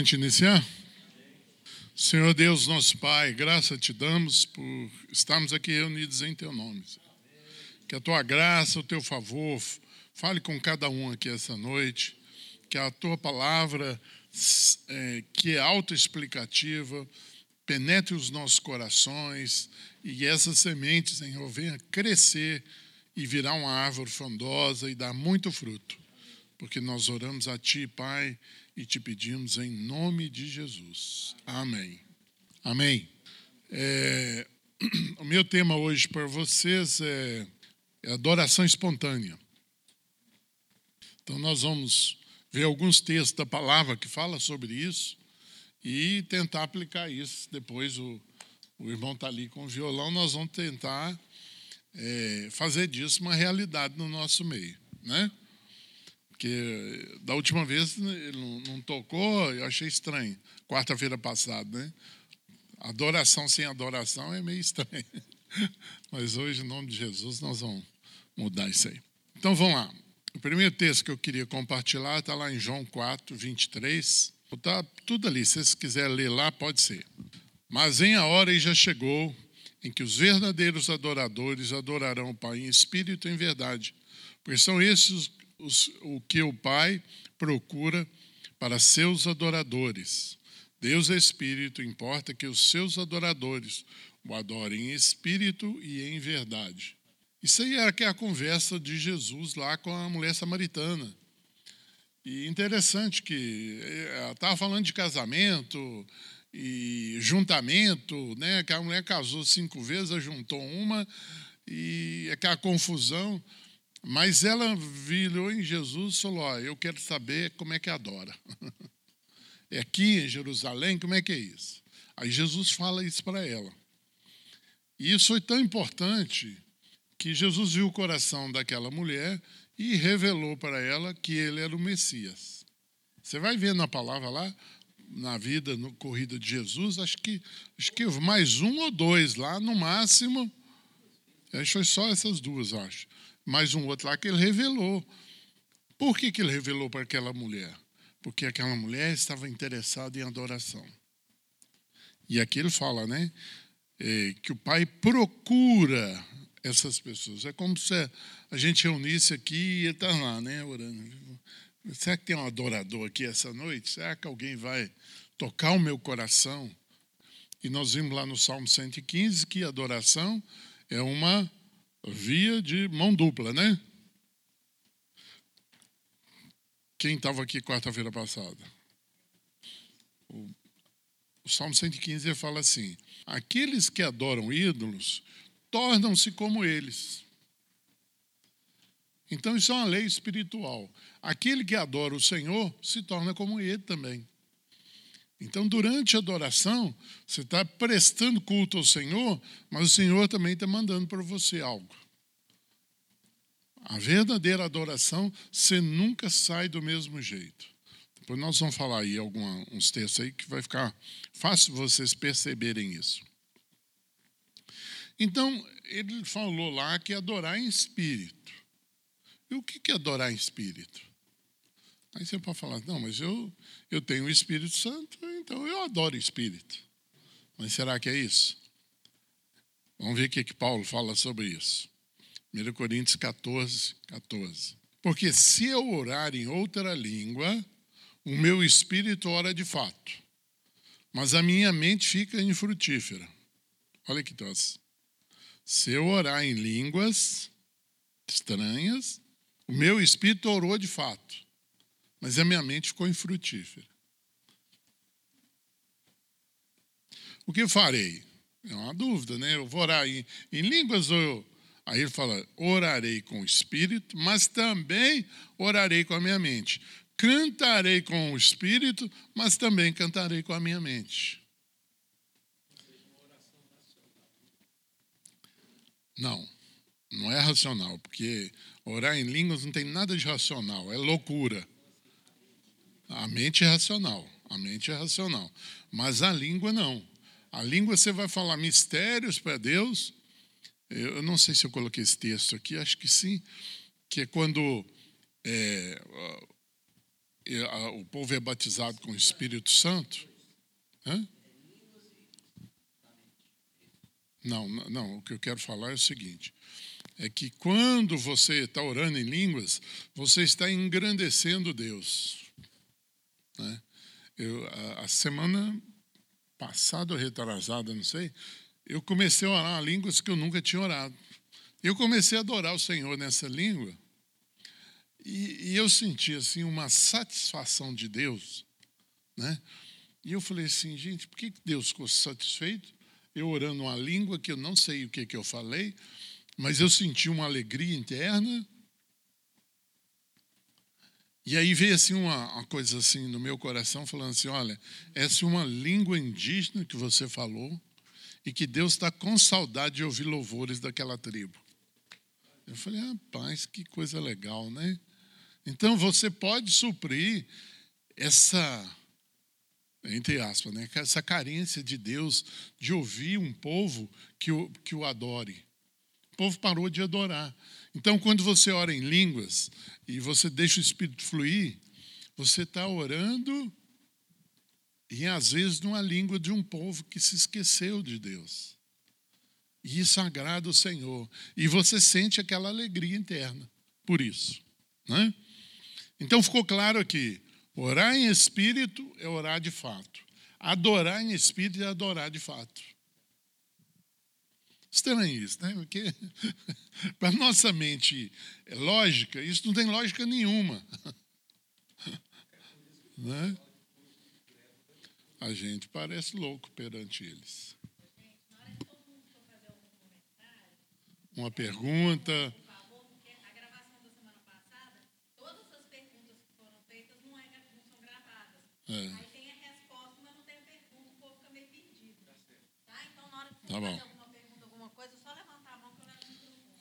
A gente iniciar? Senhor Deus, nosso Pai, graça te damos por estarmos aqui reunidos em Teu nome. Que a Tua graça, o Teu favor, fale com cada um aqui essa noite. Que a Tua palavra, é, que é autoexplicativa, penetre os nossos corações e essas sementes, Senhor, venha crescer e virar uma árvore frondosa e dar muito fruto. Porque nós oramos a Ti, Pai e te pedimos em nome de Jesus. Amém. Amém. É, o meu tema hoje para vocês é, é adoração espontânea. Então nós vamos ver alguns textos da palavra que fala sobre isso e tentar aplicar isso. Depois o, o irmão está ali com o violão, nós vamos tentar é, fazer disso uma realidade no nosso meio, né? Porque da última vez ele não, tocou, eu achei estranho. Quarta-feira passada, né? Adoração sem adoração é meio estranho. Mas hoje, em nome de Jesus, nós vamos mudar isso aí. Então vamos lá. O primeiro texto que eu queria compartilhar está lá em João 4, 23. Está tudo ali. Se vocês quiserem ler lá, pode ser. Mas em a hora e já chegou em que os verdadeiros adoradores adorarão o Pai em espírito e em verdade, pois são esses os, o que o Pai procura para seus adoradores. Deus é espírito, importa que os seus adoradores o adorem em espírito e em verdade. Isso aí era que é a conversa de Jesus lá com a mulher samaritana. E interessante que eh, ela estava falando de casamento e juntamento, né? Que a mulher casou cinco vezes, juntou uma e aquela confusão. Mas ela virou em Jesus e falou: oh, Eu quero saber como é que adora. é aqui em Jerusalém, como é que é isso? Aí Jesus fala isso para ela. E isso foi tão importante que Jesus viu o coração daquela mulher e revelou para ela que ele era o Messias. Você vai ver na palavra lá, na vida, no corrida de Jesus, acho que, acho que mais um ou dois lá, no máximo. Acho que foi só essas duas, acho mais um outro lá que ele revelou. Por que, que ele revelou para aquela mulher? Porque aquela mulher estava interessada em adoração. E aqui ele fala, né? É, que o pai procura essas pessoas. É como se a gente reunisse aqui e ele está lá, né? Orando. Será que tem um adorador aqui essa noite? Será que alguém vai tocar o meu coração? E nós vimos lá no Salmo 115 que adoração é uma via de mão dupla, né? Quem estava aqui quarta-feira passada? O, o Salmo 115 fala assim: Aqueles que adoram ídolos tornam-se como eles. Então, isso é uma lei espiritual. Aquele que adora o Senhor se torna como ele também. Então, durante a adoração, você está prestando culto ao Senhor, mas o Senhor também está mandando para você algo. A verdadeira adoração, você nunca sai do mesmo jeito. Depois nós vamos falar aí alguns textos aí que vai ficar fácil vocês perceberem isso. Então, ele falou lá que é adorar em espírito. E o que é adorar em espírito? Aí você pode falar, não, mas eu, eu tenho o Espírito Santo, então eu adoro Espírito. Mas será que é isso? Vamos ver o que, que Paulo fala sobre isso. 1 Coríntios 14, 14. Porque se eu orar em outra língua, o meu espírito ora de fato, mas a minha mente fica infrutífera. Olha que troço. Se eu orar em línguas estranhas, o meu espírito orou de fato, mas a minha mente ficou infrutífera. O que farei? É uma dúvida, né? Eu vou orar em, em línguas ou eu. Aí ele fala: orarei com o espírito, mas também orarei com a minha mente. Cantarei com o espírito, mas também cantarei com a minha mente. Não, não é racional, porque orar em línguas não tem nada de racional, é loucura. A mente é racional, a mente é racional, mas a língua não. A língua você vai falar mistérios para Deus. Eu não sei se eu coloquei esse texto aqui, acho que sim, que é quando é, o povo é batizado com o Espírito Santo? Hã? Não, não, o que eu quero falar é o seguinte: é que quando você está orando em línguas, você está engrandecendo Deus. Né? Eu, a, a, semana passada ou retrasada, não sei, eu comecei a orar línguas que eu nunca tinha orado. Eu comecei a adorar o Senhor nessa língua e, e eu senti assim uma satisfação de Deus, né? E eu falei assim, gente, por que Deus ficou satisfeito? Eu orando uma língua que eu não sei o que, que eu falei, mas eu senti uma alegria interna. E aí veio assim uma, uma, coisa assim no meu coração, falando assim: olha, essa é uma língua indígena que você falou e que Deus está com saudade de ouvir louvores daquela tribo. Eu falei, rapaz, que coisa legal, né? Então você pode suprir essa, entre aspas, né, essa carência de Deus de ouvir um povo que o, que o adore povo parou de adorar. Então, quando você ora em línguas e você deixa o Espírito fluir, você está orando e às vezes numa língua de um povo que se esqueceu de Deus. E isso agrada o Senhor. E você sente aquela alegria interna por isso. Né? Então ficou claro aqui: orar em espírito é orar de fato. Adorar em espírito é adorar de fato. Estranho isso, né? Porque para nossa mente é lógica, isso não tem lógica nenhuma. Né? A gente parece louco perante eles. Uma pergunta. É. Aí tem a resposta, mas não tem a pergunta, o povo fica meio perdido. Tá? Então, na hora que tá bom.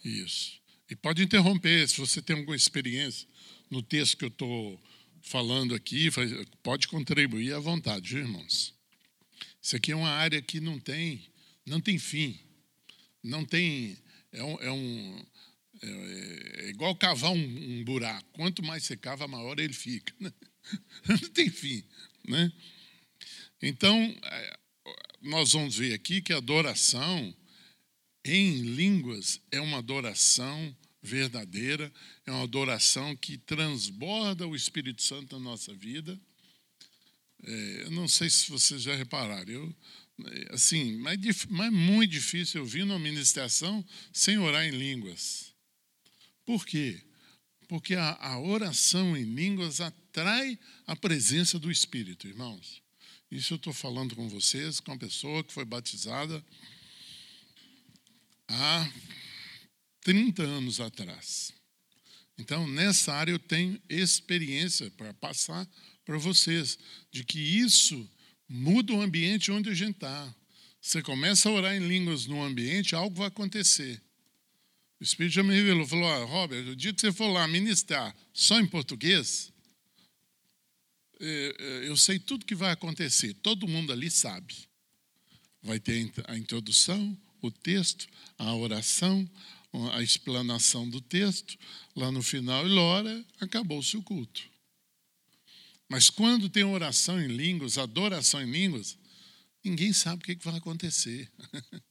Isso. E pode interromper, se você tem alguma experiência no texto que eu estou falando aqui, pode contribuir à vontade, viu, irmãos? Isso aqui é uma área que não tem, não tem fim. Não tem. É um. É, um, é, é igual cavar um, um, buraco. Quanto mais você cava, maior ele fica. Né? Não tem fim. Né? Então, é, nós vamos ver aqui que a adoração em línguas é uma adoração verdadeira, é uma adoração que transborda o Espírito Santo na nossa vida. É, eu não sei se vocês já repararam, eu, é, assim, mas, mas é muito difícil eu vir numa ministração sem orar em línguas. Por quê? Porque a, a oração em línguas atrai a presença do Espírito, irmãos. Isso eu estou falando com vocês, com uma pessoa que foi batizada há 30 anos atrás. Então, nessa área eu tenho experiência para passar para vocês, de que isso muda o ambiente onde a gente está. Você começa a orar em línguas no ambiente, algo vai acontecer. O Espírito já me revelou, falou, ah, Robert, o dia que você for lá ministrar só em português, é, é, eu sei tudo que vai acontecer, todo mundo ali sabe. Vai ter a introdução, o texto, a oração, a explanação do texto, lá no final, e Lora, acabou-se o culto. Mas quando tem oração em línguas, adoração em línguas, ninguém sabe o que vai acontecer.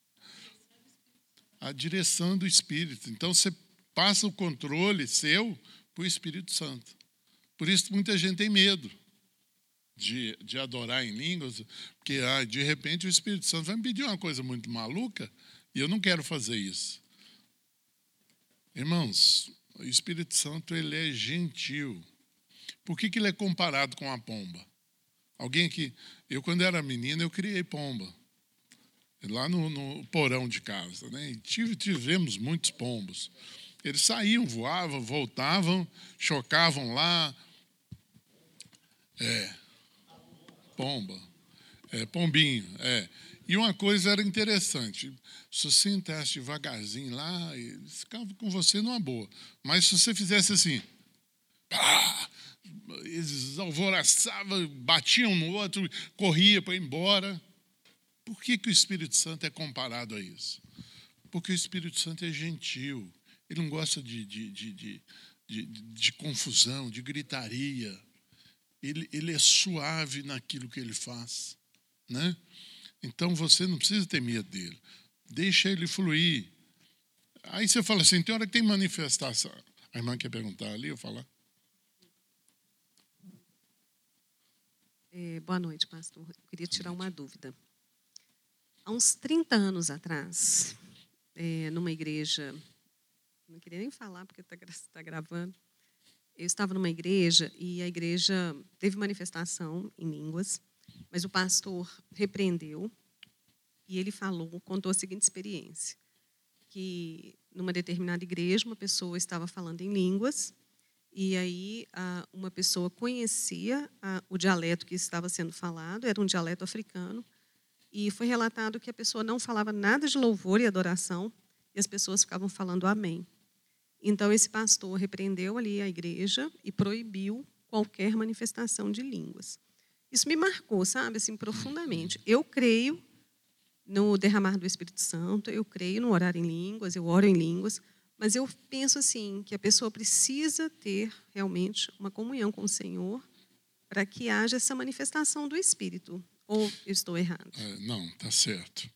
a direção do Espírito. Então você passa o controle seu para o Espírito Santo. Por isso muita gente tem medo de, de adorar em línguas, porque ah, de repente o Espírito Santo vai me pedir uma coisa muito maluca e eu não quero fazer isso. Irmãos, o Espírito Santo ele é gentil. Por que, que ele é comparado com a pomba? Alguém que. Eu, quando era menino, eu criei pomba. Lá no, no porão de casa. Né? E tive, tivemos muitos pombos. Eles saíam, voavam, voltavam, chocavam lá. É, pomba. É, pombinho, é. E uma coisa era interessante: se você entrasse devagarzinho lá, eles ficavam com você numa boa. Mas se você fizesse assim, pá, eles alvoroçavam, batiam no outro, corria para ir embora. Por que, que o Espírito Santo é comparado a isso? Porque o Espírito Santo é gentil, ele não gosta de, de, de, de, de confusão, de gritaria. Ele, ele é suave naquilo que ele faz, né? Então você não precisa ter medo dele. Deixa ele fluir. Aí você fala assim, tem hora que tem manifestação. A irmã quer perguntar ali, eu falar. É, boa noite, pastor. Eu queria tirar uma dúvida. Há uns 30 anos atrás, é, numa igreja, não queria nem falar porque está tá gravando, eu estava numa igreja e a igreja teve manifestação em línguas, mas o pastor repreendeu e ele falou, contou a seguinte experiência, que numa determinada igreja uma pessoa estava falando em línguas e aí uma pessoa conhecia o dialeto que estava sendo falado, era um dialeto africano, e foi relatado que a pessoa não falava nada de louvor e adoração, e as pessoas ficavam falando amém. Então esse pastor repreendeu ali a igreja e proibiu qualquer manifestação de línguas. Isso me marcou, sabe, assim profundamente. Eu creio no derramar do Espírito Santo, eu creio no orar em línguas, eu oro em línguas, mas eu penso assim, que a pessoa precisa ter realmente uma comunhão com o Senhor para que haja essa manifestação do Espírito. Ou estou errado? É, não, está certo.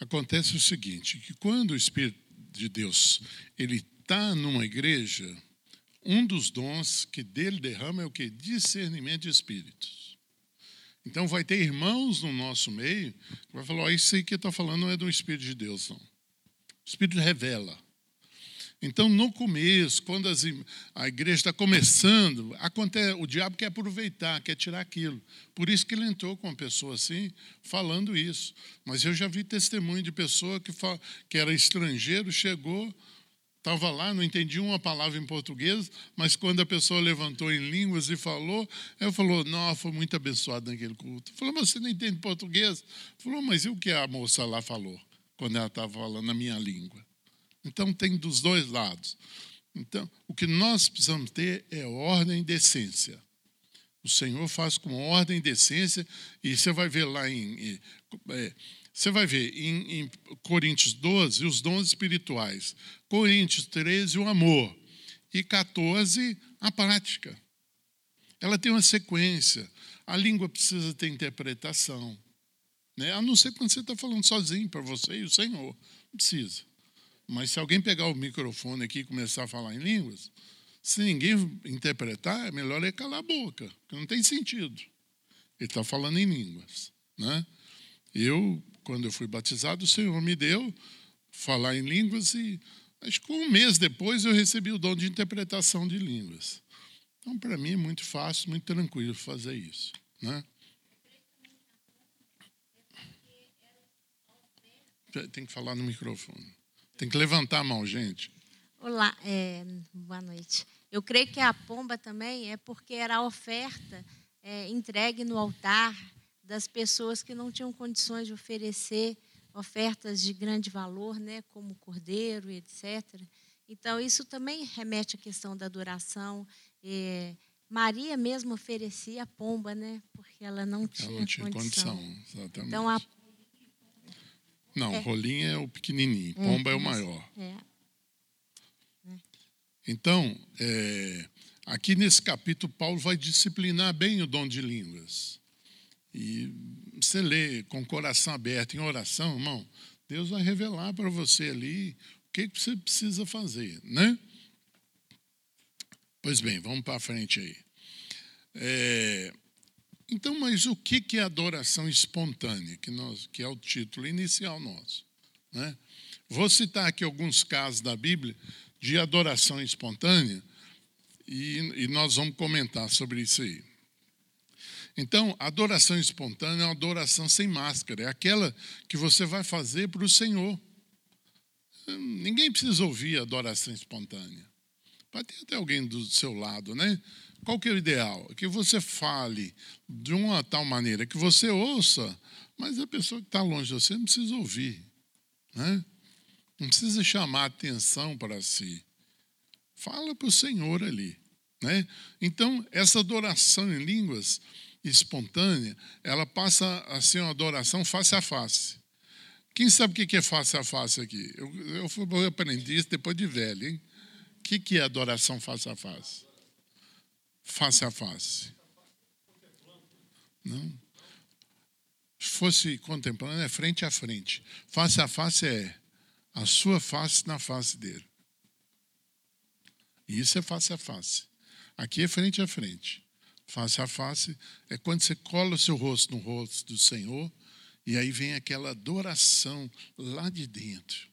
Acontece o seguinte, que quando o Espírito de Deus ele está numa igreja, um dos dons que dele derrama é o que? Discernimento de espíritos. Então vai ter irmãos no nosso meio que vai falar, oh, isso aí que está falando não é do Espírito de Deus, não. O Espírito revela. Então, no começo, quando as, a igreja está começando, acontece, o diabo quer aproveitar, quer tirar aquilo. Por isso que ele entrou com uma pessoa assim, falando isso. Mas eu já vi testemunho de pessoa que, fala, que era estrangeiro, chegou, estava lá, não entendia uma palavra em português, mas quando a pessoa levantou em línguas e falou, ela falou, não, foi muito abençoado naquele culto. Falou, mas você não entende português? Falou, mas e o que a moça lá falou, quando ela estava falando a minha língua? Então, tem dos dois lados. Então, o que nós precisamos ter é ordem e decência. O Senhor faz com ordem e decência, e você vai ver lá em. É, você vai ver em, em, Coríntios 12 os dons espirituais, Coríntios 13 o amor, e 14 a prática. Ela tem uma sequência. A língua precisa ter interpretação. Né? A não ser quando você está falando sozinho para você e o Senhor. Não precisa. Mas se alguém pegar o microfone aqui e começar a falar em línguas, se ninguém interpretar, é melhor ele calar a boca, porque não tem sentido. Ele está falando em línguas. Né? Eu, quando eu fui batizado, o Senhor me deu falar em línguas e acho que um mês depois eu recebi o dom de interpretação de línguas. Então, para mim, é muito fácil, muito tranquilo fazer isso. Né? Tem que falar no microfone. Tem que levantar a mão, gente. Olá, é, boa noite. Eu creio que a pomba também é porque era a oferta é, entregue no altar das pessoas que não tinham condições de oferecer ofertas de grande valor, né, como cordeiro, etc. Então, isso também remete à questão da adoração. É, Maria mesmo oferecia a pomba, né, porque ela não tinha, ela não tinha condição. condição exatamente. Então, a não, é. rolinho é o pequenininho, é, pomba é, é o maior. É. é. Então, é, aqui nesse capítulo, Paulo vai disciplinar bem o dom de línguas. E você lê com o coração aberto em oração, irmão, Deus vai revelar para você ali o que, que você precisa fazer, né? Pois bem, vamos para frente aí. É, então, mas o que é adoração espontânea, que, nós, que é o título inicial nosso? Né? Vou citar aqui alguns casos da Bíblia de adoração espontânea e, e nós vamos comentar sobre isso aí. Então, adoração espontânea é uma adoração sem máscara, é aquela que você vai fazer para o Senhor. Ninguém precisa ouvir adoração espontânea. Pode ter até alguém do seu lado, né? Qual que é o ideal? Que você fale de uma tal maneira que você ouça, mas a pessoa que está longe de você não precisa ouvir. Né? Não precisa chamar atenção para si. Fala para o Senhor ali. Né? Então, essa adoração em línguas espontânea, ela passa a ser uma adoração face a face. Quem sabe o que é face a face aqui? Eu, eu, eu aprendi isso depois de velho. Hein? O que é adoração face a face? face a face. Não. Se fosse contemplando, é frente a frente. Face a face é a sua face na face dele. Isso é face a face. Aqui é frente a frente. Face a face é quando você cola o seu rosto no rosto do Senhor e aí vem aquela adoração lá de dentro.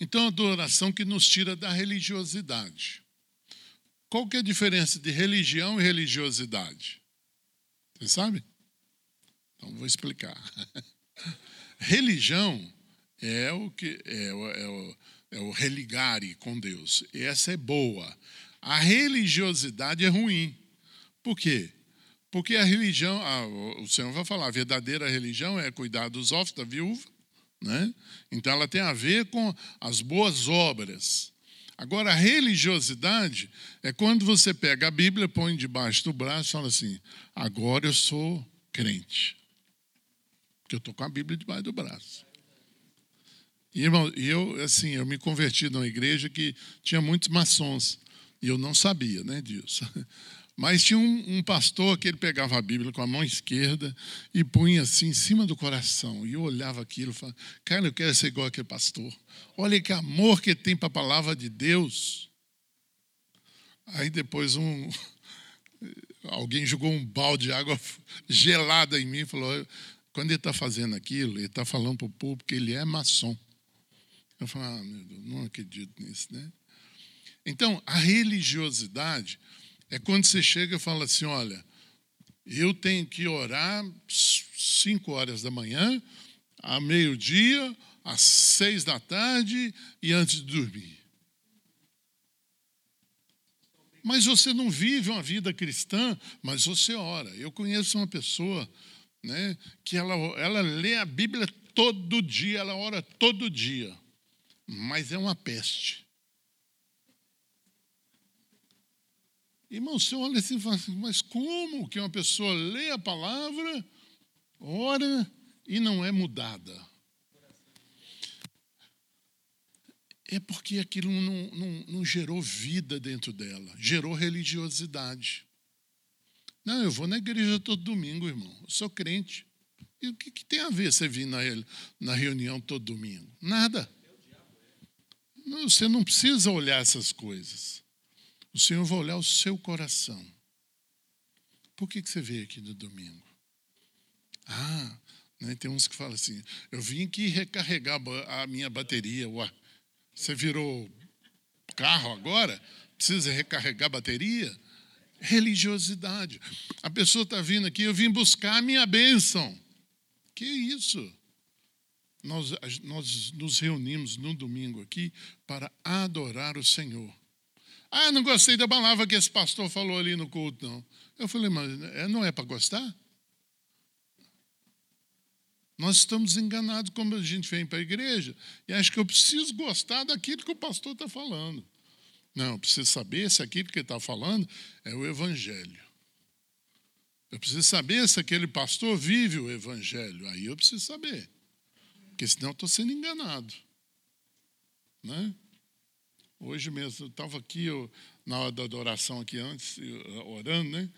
Então, a adoração que nos tira da religiosidade. Qual que é a diferença de religião e religiosidade? Você sabe? Então, vou explicar. Religião é o que é é o, é o religare com Deus. Essa é boa. A religiosidade é ruim. Por quê? Porque a religião, ah, o Senhor vai falar, a verdadeira religião é cuidar dos órfãos, da viúva, né? Então ela tem a ver com as boas obras. Agora, a religiosidade é quando você pega a Bíblia, põe debaixo do braço e fala assim: agora eu sou crente. Porque eu estou com a Bíblia debaixo do braço. E, irmão, eu, assim, eu me converti numa igreja que tinha muitos maçons. E eu não sabia né, disso. Mas tinha um, um, pastor que ele pegava a Bíblia com a mão esquerda e punha assim em cima do coração. E eu olhava aquilo e falava, cara, eu quero ser igual aquele pastor. Olha que amor que tem para a palavra de Deus. Aí depois um alguém jogou um balde de água gelada em mim e falou: quando ele está fazendo aquilo, ele está falando para o público que ele é maçom. Eu falei, ah, meu Deus, não acredito nisso, né? Então, a religiosidade é quando você chega e fala assim: olha, eu tenho que orar cinco horas da manhã, a meio-dia, às seis da tarde e antes de dormir. Mas você não vive uma vida cristã, mas você ora. Eu conheço uma pessoa né, que ela, ela lê a Bíblia todo dia, ela ora todo dia, mas é uma peste. Irmão, você olha assim e fala assim, mas como que uma pessoa lê a palavra, ora e não é mudada? É porque aquilo não, não, não gerou vida dentro dela, gerou religiosidade. Não, eu vou na igreja todo domingo, irmão. Eu sou crente. E o que, que tem a ver você vir na, na reunião todo domingo? Nada. Você não precisa olhar essas coisas. O Senhor vai olhar o seu coração. Por que, que você veio aqui no domingo? Ah, né, tem uns que falam assim: eu vim aqui recarregar a minha bateria. Ué, você virou carro agora? Precisa recarregar a bateria? Religiosidade. A pessoa está vindo aqui, eu vim buscar a minha bênção. Que isso? Nós, nós nos reunimos no domingo aqui para adorar o Senhor. Ah, não gostei da palavra que esse pastor falou ali no culto, não. Eu falei, mas é, não é para gostar? Nós estamos enganados como a gente vem para a igreja e acho que eu preciso gostar daquilo que o pastor está falando. Não, eu preciso saber se aquilo que ele está falando é o Evangelho. Eu preciso saber se aquele pastor vive o Evangelho. Aí eu preciso saber. Porque senão eu estou sendo enganado. Né? Hoje mesmo, eu estava aqui, eu, na hora da adoração aqui antes, orando, né?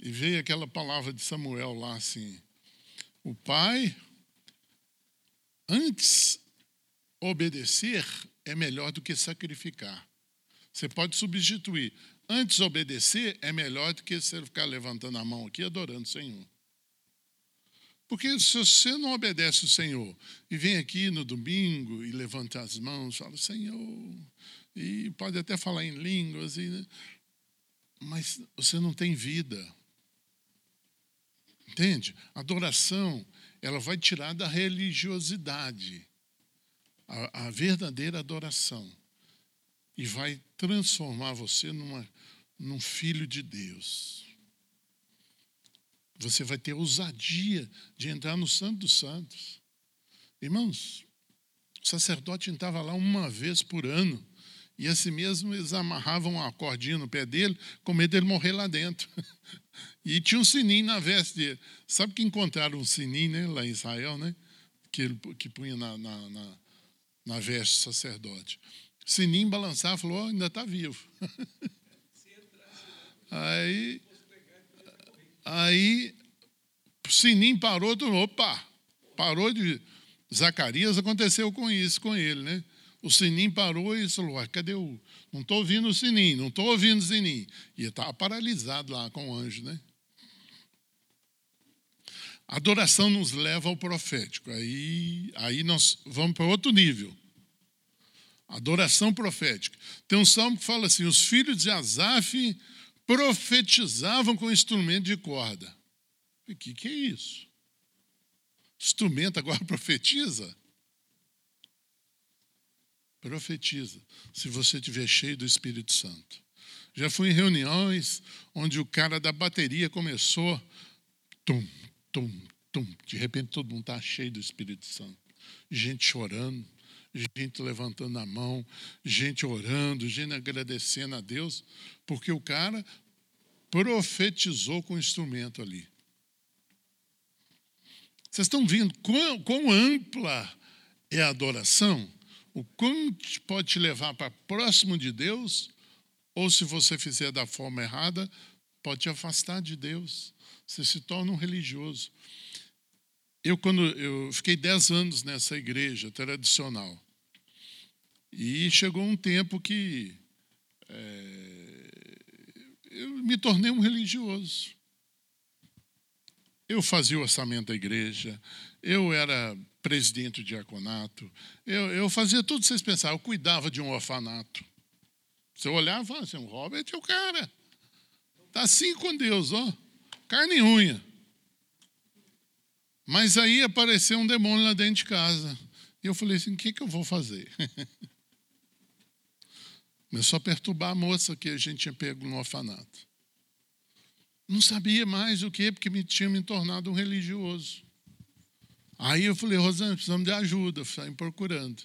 E veio aquela palavra de Samuel lá assim: o pai, antes obedecer é melhor do que sacrificar. Você pode substituir. Antes obedecer é melhor do que você ficar levantando a mão aqui adorando o Senhor. Porque se você não obedece o Senhor e vem aqui no domingo e levanta as mãos, fala, Senhor, e pode até falar em línguas, e, mas você não tem vida. Entende? Adoração, ela vai tirar da religiosidade a, a verdadeira adoração e vai transformar você numa, num filho de Deus. Você vai ter ousadia de entrar no Santo dos Santos. Irmãos, o sacerdote entrava lá uma vez por ano e assim mesmo eles amarravam uma cordinha no pé dele, com medo dele morrer lá dentro. E tinha um sininho na veste dele. Sabe que encontraram um sininho né, lá em Israel, né? Que ele que punha na, na, na, na veste do sacerdote. Sininho balançava falou: oh, ainda está vivo. Aí, Aí sininho parou, todo opa, parou de. Zacarias aconteceu com isso com ele, né? O sininho parou e falou: ah, cadê o. Não estou ouvindo o sininho, não estou ouvindo o sininho. E estava paralisado lá com o anjo, né? Adoração nos leva ao profético. Aí, aí nós vamos para outro nível. Adoração profética. Tem um salmo que fala assim: os filhos de Asaf profetizavam com instrumento de corda. O que, que é isso? Instrumento agora profetiza? Profetiza, se você estiver cheio do Espírito Santo. Já fui em reuniões onde o cara da bateria começou, tum, tum, tum. De repente todo mundo está cheio do Espírito Santo. Gente chorando, gente levantando a mão, gente orando, gente agradecendo a Deus, porque o cara profetizou com o instrumento ali. Vocês estão vendo quão, quão ampla é a adoração? O quanto pode te levar para próximo de Deus, ou se você fizer da forma errada, pode te afastar de Deus. Você se torna um religioso. Eu, quando eu fiquei dez anos nessa igreja tradicional, e chegou um tempo que é, eu me tornei um religioso. Eu fazia o orçamento da igreja, eu era presidente do diaconato, eu, eu fazia tudo que vocês pensavam, eu cuidava de um orfanato. Você olhava e falava assim, o Robert é o cara. Está assim com Deus, ó, carne e unha. Mas aí apareceu um demônio lá dentro de casa. E eu falei assim: o que, que eu vou fazer? Começou a perturbar a moça que a gente tinha pego no orfanato. Não sabia mais o que, porque me tinha me tornado um religioso. Aí eu falei, Rosana, precisamos de ajuda, saímos procurando.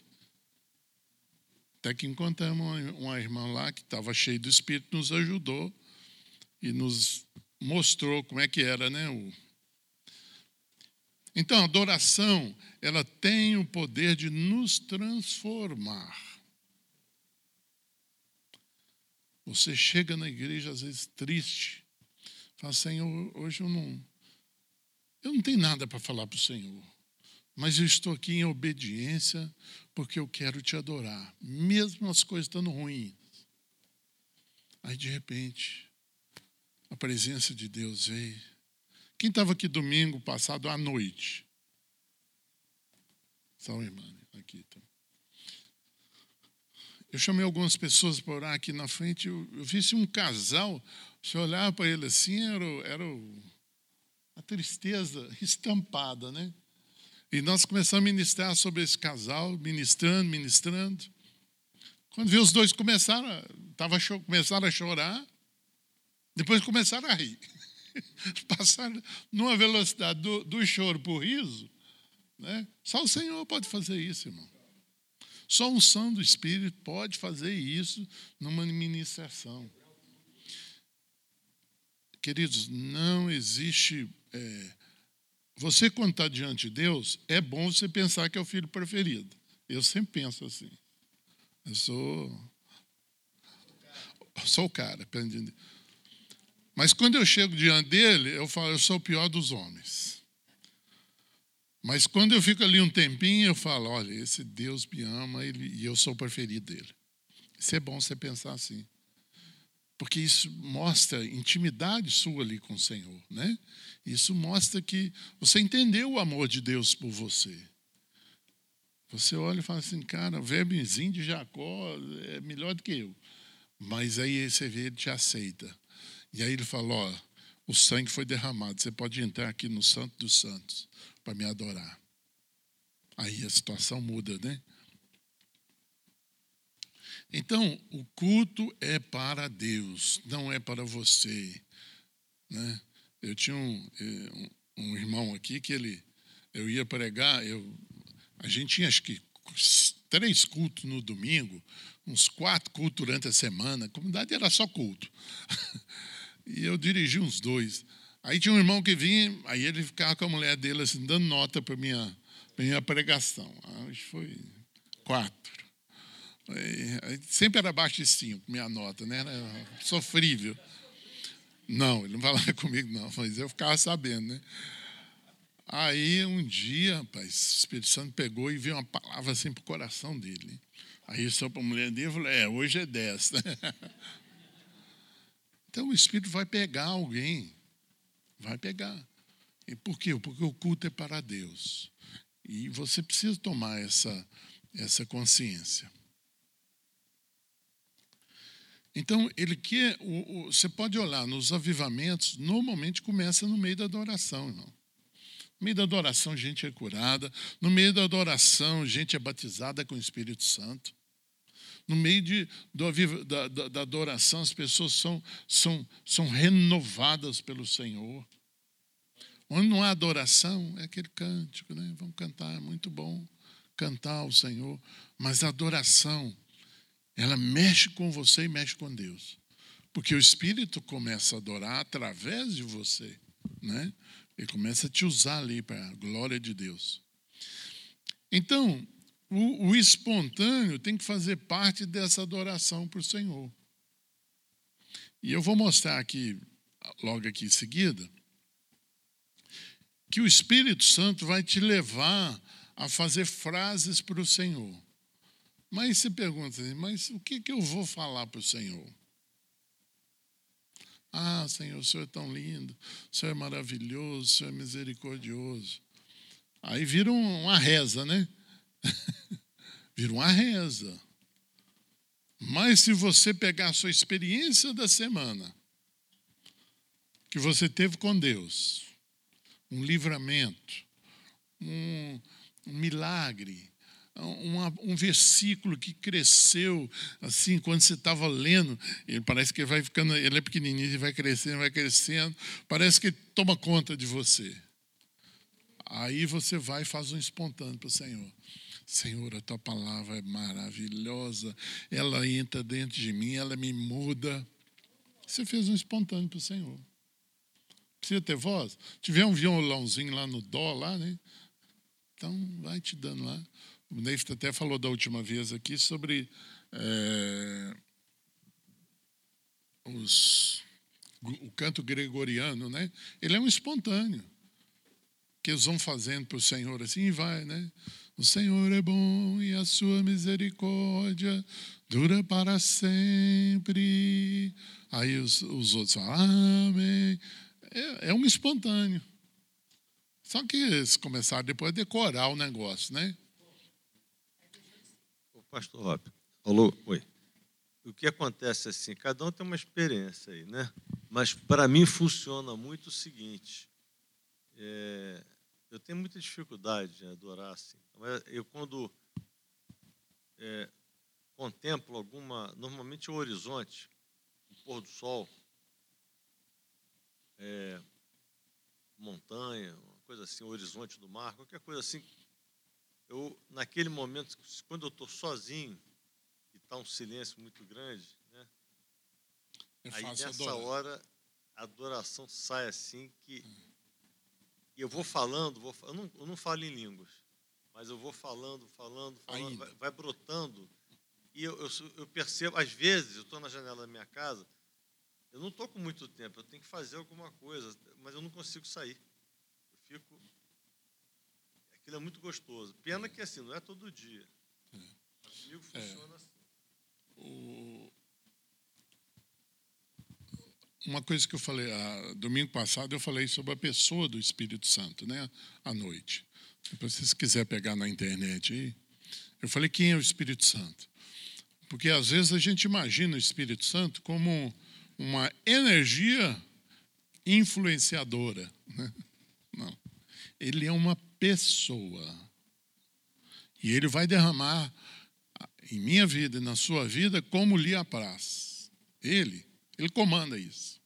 Até que encontramos uma, irmã lá que estava cheia do Espírito, nos ajudou e nos mostrou como é que era, né? O... Então, a adoração, ela tem o poder de nos transformar. Você chega na igreja, às vezes, triste. Fala, Senhor, hoje eu não, eu não tenho nada para falar para o Senhor mas eu estou aqui em obediência porque eu quero te adorar, mesmo as coisas estando ruins. Aí, de repente, a presença de Deus veio. Quem estava aqui domingo passado à noite? Só irmã, aqui. Então. Eu chamei algumas pessoas para orar aqui na frente. Eu, eu vi um casal, se olhar para ele assim, era, era a tristeza estampada, né? E nós começamos a ministrar sobre esse casal, ministrando, ministrando. Quando viu os dois começaram, tava, começaram a chorar, depois começaram a rir. Passaram numa velocidade do, do choro para o riso. Né? Só o Senhor pode fazer isso, irmão. Só um som do Espírito pode fazer isso numa ministração. Queridos, não existe é, você, quando está diante de Deus, é bom você pensar que é o filho preferido. Eu sempre penso assim. Eu sou. Sou o cara. Mas quando eu chego diante dele, eu falo, eu sou o pior dos homens. Mas quando eu fico ali um tempinho, eu falo, olha, esse Deus me ama e eu sou o preferido dele. Isso é bom você pensar assim. Porque isso mostra intimidade sua ali com o Senhor, né? Isso mostra que você entendeu o amor de Deus por você. Você olha e fala assim, cara, o vermezinho de Jacó é melhor do que eu. Mas aí você vê, ele te aceita. E aí ele fala, ó, o sangue foi derramado, você pode entrar aqui no Santo dos Santos para me adorar. Aí a situação muda, né? Então, o culto é para Deus, não é para você. Né? Eu tinha um, eh, um, um, irmão aqui que ele, eu ia pregar, eu, a gente tinha acho que três cultos no domingo, uns quatro cultos durante a semana, a comunidade era só culto. e eu dirigi uns dois. Aí tinha um irmão que vinha, aí ele ficava com a mulher dele assim, dando nota para minha, minha pregação. Acho que foi quatro. Sempre era abaixo de cinco, minha nota, né? Era sofrível. Não, ele não falava comigo, não, mas eu ficava sabendo, né? Aí um dia, rapaz, o Espírito Santo pegou e veio uma palavra assim para o coração dele. Aí eu só para a mulher dele e falou: É, hoje é desta. Então o Espírito vai pegar alguém, vai pegar. E por quê? Porque o culto é para Deus. E você precisa tomar essa, essa consciência. Então, ele quer. O, o, você pode olhar nos avivamentos, normalmente começa no meio da adoração, irmão. No meio da adoração, gente é curada. No meio da adoração, gente é batizada com o Espírito Santo. No meio de, do, da, da, da, adoração, as pessoas são, são, são renovadas pelo Senhor. Onde não há adoração, é aquele cântico, né? Vamos cantar, é muito bom cantar ao Senhor. Mas a adoração, ela mexe com você e mexe com Deus. Porque o Espírito começa a adorar através de você, né? Ele começa a te usar ali para a glória de Deus. Então, o, o espontâneo tem que fazer parte dessa adoração para o Senhor. E eu vou mostrar aqui, logo aqui em seguida, que o Espírito Santo vai te levar a fazer frases para o Senhor. Mas você pergunta, mas o que, que eu vou falar para o Senhor? Ah, Senhor, o Senhor é tão lindo, o Senhor é maravilhoso, o Senhor é misericordioso. Aí vira uma reza, né? Vira uma reza. Mas se você pegar a sua experiência da semana, que você teve com Deus, um livramento, um, um milagre, um versículo que cresceu assim quando você estava lendo, ele parece que vai ficando, ele é pequenininho e vai crescendo, vai crescendo, parece que toma conta de você. Aí você vai e faz um espontâneo para o Senhor. Senhor, a tua palavra é maravilhosa, ela entra dentro de mim, ela me muda. Você fez um espontâneo para o Senhor. Precisa ter voz? Tiver um violãozinho lá no dó, lá, né? Então, vai te dando lá. O Neif até falou da última vez aqui sobre é, os, o canto gregoriano, né? Ele é um espontâneo. Que eles vão fazendo para o Senhor assim e vai, né? O Senhor é bom e a sua misericórdia dura para sempre. Aí os, os outros falam, amém. É, é, um espontâneo. Só que eles começaram depois a decorar o negócio, né? Pastor Rob, falou, oi. O que acontece assim, cada um tem uma experiência aí, né? Mas para mim funciona muito o seguinte. É, eu tenho muita dificuldade em adorar assim. Eu, quando é, contemplo alguma. Normalmente o horizonte, o pôr do sol, é, montanha, uma coisa assim, o horizonte do mar, qualquer coisa assim. Eu, naquele momento, quando eu estou sozinho e está um silêncio muito grande, né? aí nessa adorar. hora a adoração sai assim que. Hum eu vou falando, vou, eu, não, eu não falo em línguas, mas eu vou falando, falando, falando, vai, vai, brotando. E eu, eu, eu, percebo, às vezes, eu estou na janela da minha casa, eu não estou com muito tempo, eu tenho que fazer alguma coisa, mas eu não consigo sair. Eu fico. Aquilo é muito gostoso. Pena que assim, não é todo dia. É. Comigo funciona é. assim. O, uma coisa que eu falei, ah, domingo passado, eu falei sobre a pessoa do Espírito Santo, né? À noite. Depois, se você quiser pegar na internet aí, eu falei quem é o Espírito Santo. Porque às vezes a gente imagina o Espírito Santo como uma energia influenciadora. Né? Não. Ele é uma pessoa. E ele vai derramar em minha vida e na sua vida como lhe apraz. Ele, ele comanda isso.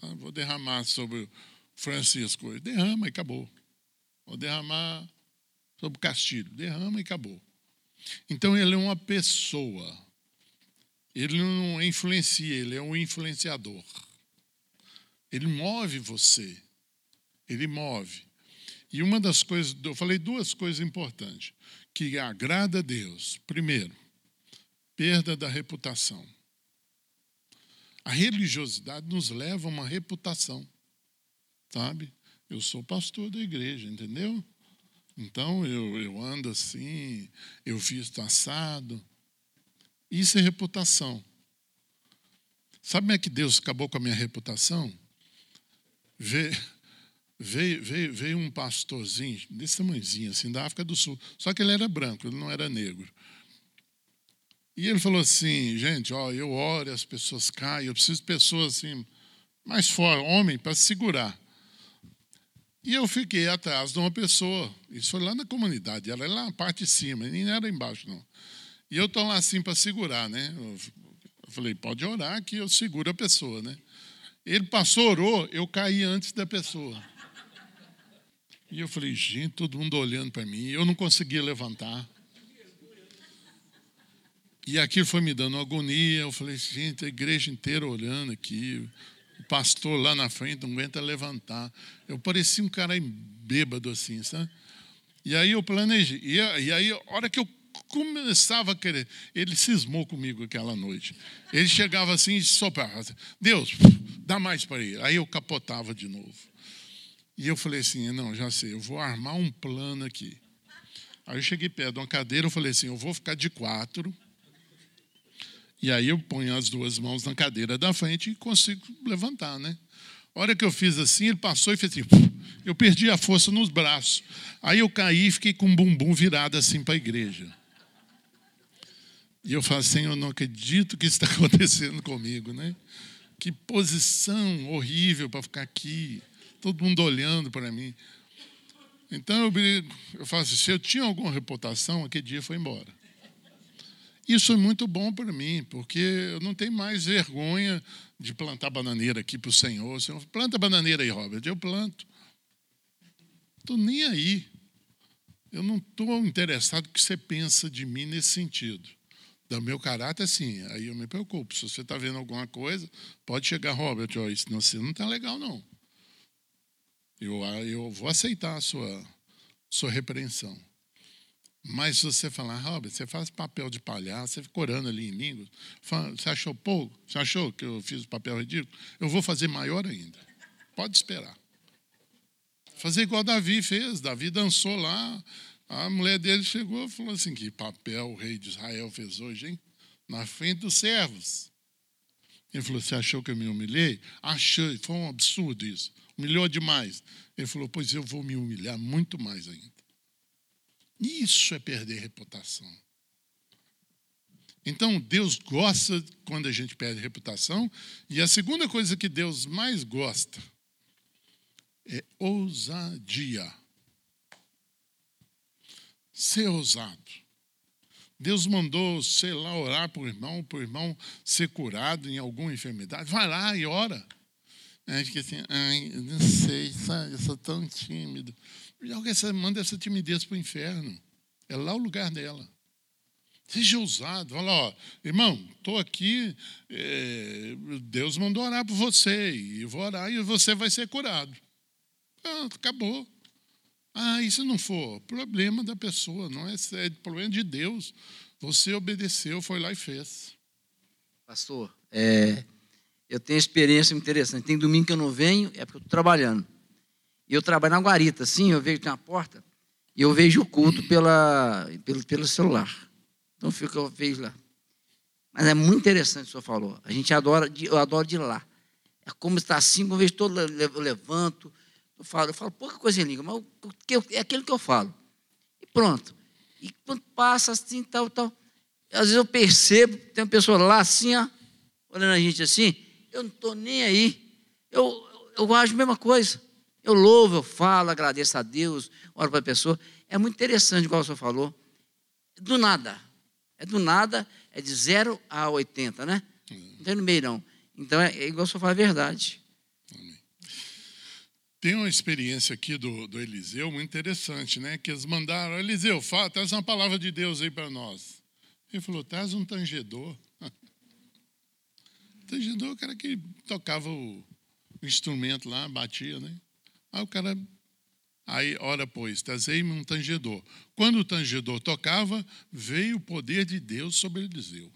Ah, vou derramar sobre Francisco. Derrama e acabou. Vou derramar sobre Castilho. Derrama e acabou. Então ele é uma pessoa. Ele não influencia, ele é um influenciador. Ele move você. Ele move. E uma das coisas, eu falei duas coisas importantes que agrada a Deus. Primeiro, perda da reputação. A religiosidade nos leva a uma reputação, sabe? Eu sou pastor da igreja, entendeu? Então eu, eu ando assim, eu visto assado. Isso é reputação. Sabe como é que Deus acabou com a minha reputação? Veio, veio, veio, veio um pastorzinho, desse tamanhozinho, assim, da África do Sul. Só que ele era branco, ele não era negro. E ele falou assim, gente, ó, eu oro, as pessoas caem, eu preciso de pessoas assim, mais fora, homem, para segurar. E eu fiquei atrás de uma pessoa, isso foi lá na comunidade, ela era lá na parte de cima, nem era embaixo, não. E eu estou lá assim para segurar, né? Eu falei, pode orar que eu seguro a pessoa, né? Ele passou, orou, eu caí antes da pessoa. E eu falei, gente, todo mundo olhando para mim, eu não conseguia levantar. E aquilo foi me dando agonia. Eu falei, gente, a igreja inteira olhando aqui. O pastor lá na frente não aguenta levantar. Eu parecia um cara bêbado assim, sabe? E aí eu planejei. E aí, a hora que eu começava a querer, ele cismou comigo aquela noite. Ele chegava assim e soprava. Deus, dá mais para ele. Aí eu capotava de novo. E eu falei assim: não, já sei, eu vou armar um plano aqui. Aí eu cheguei perto de uma cadeira, eu falei assim: eu vou ficar de quatro e aí eu ponho as duas mãos na cadeira da frente e consigo levantar, né? A hora que eu fiz assim, ele passou e fez assim. Eu perdi a força nos braços. Aí eu caí e fiquei com o bumbum virado assim para a igreja. E eu falei, Senhor, eu não acredito que isso está acontecendo comigo, né? Que posição horrível para ficar aqui, todo mundo olhando para mim. Então eu, eu falo assim, se eu tinha alguma reputação, aquele dia foi embora. Isso é muito bom para mim, porque eu não tenho mais vergonha de plantar bananeira aqui para o Senhor. Senhor, planta bananeira aí, Robert. Eu planto. Estou nem aí. Eu não estou interessado no que você pensa de mim nesse sentido. Do meu caráter, sim. Aí eu me preocupo. Se você está vendo alguma coisa, pode chegar, Robert, ó, isso não está legal, não. Eu, eu vou aceitar a sua, sua repreensão. Mas se você falar, Robert, você faz papel de palhaço, você fica orando ali em língua, você achou pouco? Você achou que eu fiz o papel ridículo? Eu vou fazer maior ainda. Pode esperar. Fazer igual Davi fez. Davi dançou lá. A mulher dele chegou e falou assim: que papel o rei de Israel fez hoje, hein? Na frente dos servos. Ele falou: Você achou que eu me humilhei? Achei, foi um absurdo isso. Humilhou demais. Ele falou: Pois eu vou me humilhar muito mais ainda. Isso é perder reputação. Então, Deus gosta quando a gente perde reputação, e a segunda coisa que Deus mais gosta é ousadia. Ser ousado. Deus mandou, sei lá, orar o irmão, o irmão ser curado em alguma enfermidade. Vai lá e ora. A gente fica assim, ai, não sei, sabe, eu sou tão tímido. Essa, manda essa timidez para o inferno. É lá o lugar dela. Seja ousado. Fala, ó, irmão, estou aqui, é, Deus mandou orar por você, e vou orar e você vai ser curado. Acabou. Ah, isso não for problema da pessoa, não é, é problema de Deus. Você obedeceu, foi lá e fez. Pastor, é, eu tenho experiência interessante. Tem domingo que eu não venho, é porque eu estou trabalhando. E eu trabalho na guarita, assim, eu vejo tem uma porta, e eu vejo o culto pela, pelo, pelo celular. Então fica, eu vejo lá. Mas é muito interessante o que o senhor falou. A gente adora, eu adoro de lá. É como está assim, uma vez todo eu levanto, eu falo, eu falo pouca coisa em língua, mas é aquilo que eu falo. E pronto. E quando passa assim, tal, tal. Às vezes eu percebo, tem uma pessoa lá assim, ó, olhando a gente assim, eu não estou nem aí. Eu, eu, eu acho a mesma coisa. Eu louvo, eu falo, agradeço a Deus, oro para a pessoa. É muito interessante, igual o senhor falou. Do nada. É do nada, é de 0 a 80, né? Não tem no meio, não. Então, é, é igual o senhor fala a verdade. Tem uma experiência aqui do, do Eliseu muito interessante, né? Que eles mandaram, Eliseu, fala, traz uma palavra de Deus aí para nós. Ele falou, traz um tangedor. Tangedor, o cara que tocava o instrumento lá, batia, né? Aí o cara, aí, ora, pois, trazei-me um tangedor. Quando o tangedor tocava, veio o poder de Deus sobre Eliseu.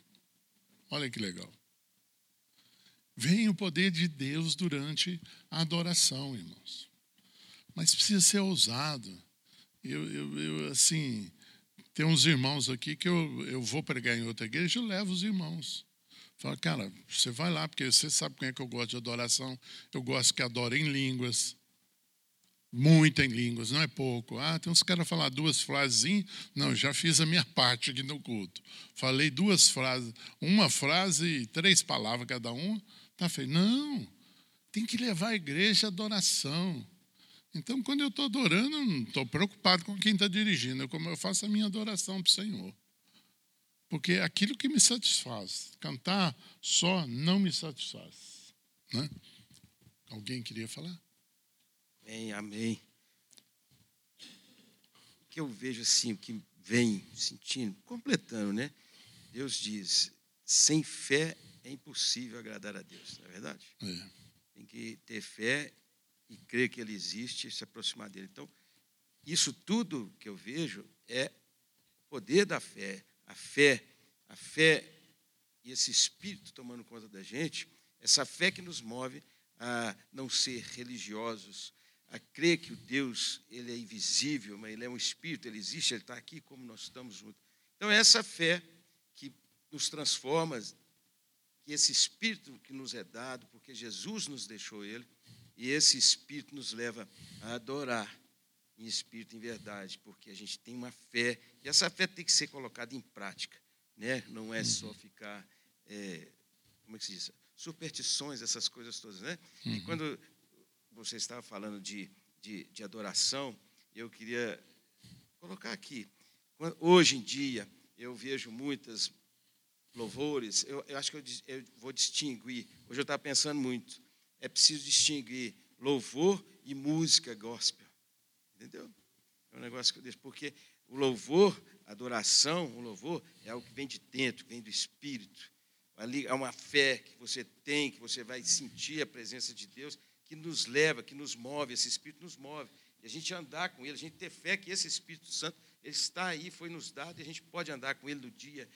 Olha que legal. Vem o poder de Deus durante a adoração, irmãos. Mas precisa ser ousado. Eu, eu, eu assim, tem uns irmãos aqui que eu, eu vou pregar em outra igreja, eu levo os irmãos. Fala, cara, você vai lá, porque você sabe como é que eu gosto de adoração. Eu gosto que adorem em línguas. Muito em línguas, não é pouco. Ah, tem uns caras falar duas frases. Não, já fiz a minha parte aqui no culto. Falei duas frases, uma frase e três palavras cada uma. Tá feito. Não, tem que levar a igreja à adoração. Então, quando eu estou adorando, eu não estou preocupado com quem está dirigindo, como eu faço a minha adoração para o Senhor. Porque é aquilo que me satisfaz. Cantar só não me satisfaz. Né? Alguém queria falar? Amém, amém. O que eu vejo assim, o que vem sentindo, completando, né? Deus diz: sem fé é impossível agradar a Deus, não é verdade? É. Tem que ter fé e crer que Ele existe e se aproximar dele. Então, isso tudo que eu vejo é o poder da fé, a fé, a fé e esse espírito tomando conta da gente, essa fé que nos move a não ser religiosos, a crer que o Deus ele é invisível, mas ele é um espírito, ele existe, ele está aqui como nós estamos juntos. Então é essa fé que nos transforma, que esse espírito que nos é dado, porque Jesus nos deixou ele, e esse espírito nos leva a adorar em espírito em verdade, porque a gente tem uma fé, e essa fé tem que ser colocada em prática, né? não é só ficar, é, como é que se diz? Superstições, essas coisas todas. Né? E quando você estava falando de, de, de adoração, eu queria colocar aqui. Hoje em dia, eu vejo muitas louvores, eu, eu acho que eu, eu vou distinguir. Hoje eu estava pensando muito. É preciso distinguir louvor e música gospel. Entendeu? É um negócio que eu deixo. Porque o louvor, a adoração, o louvor é algo que vem de dentro, vem do espírito. Ali há uma fé que você tem, que você vai sentir a presença de Deus, que nos leva, que nos move, esse Espírito nos move. E a gente andar com Ele, a gente ter fé que esse Espírito Santo ele está aí, foi nos dado, e a gente pode andar com Ele no dia,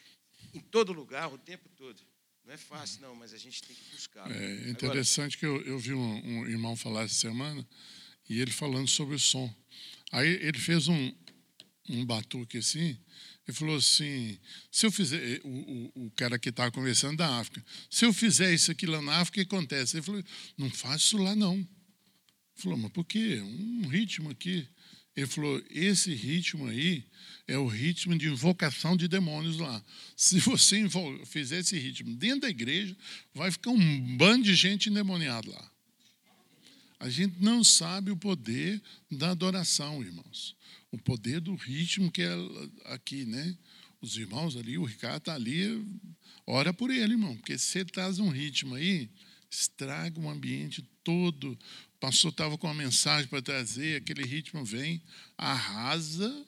em todo lugar, o tempo todo. Não é fácil, não, mas a gente tem que buscar. É interessante que eu, eu vi um, um irmão falar essa semana e ele falando sobre o som. Aí ele fez um, um batuque assim, ele falou assim: se eu fizer, o, o, o cara que estava conversando da África, se eu fizer isso aqui lá na África, o que acontece? Ele falou: não faz isso lá não. Ele falou: mas por quê? Um ritmo aqui. Ele falou: esse ritmo aí é o ritmo de invocação de demônios lá. Se você fizer esse ritmo dentro da igreja, vai ficar um bando de gente endemoniada lá. A gente não sabe o poder da adoração, irmãos. O poder do ritmo que é aqui, né? Os irmãos ali, o Ricardo está ali, ora por ele, irmão, porque se ele traz um ritmo aí, estraga o ambiente todo. O pastor estava com uma mensagem para trazer, aquele ritmo vem, arrasa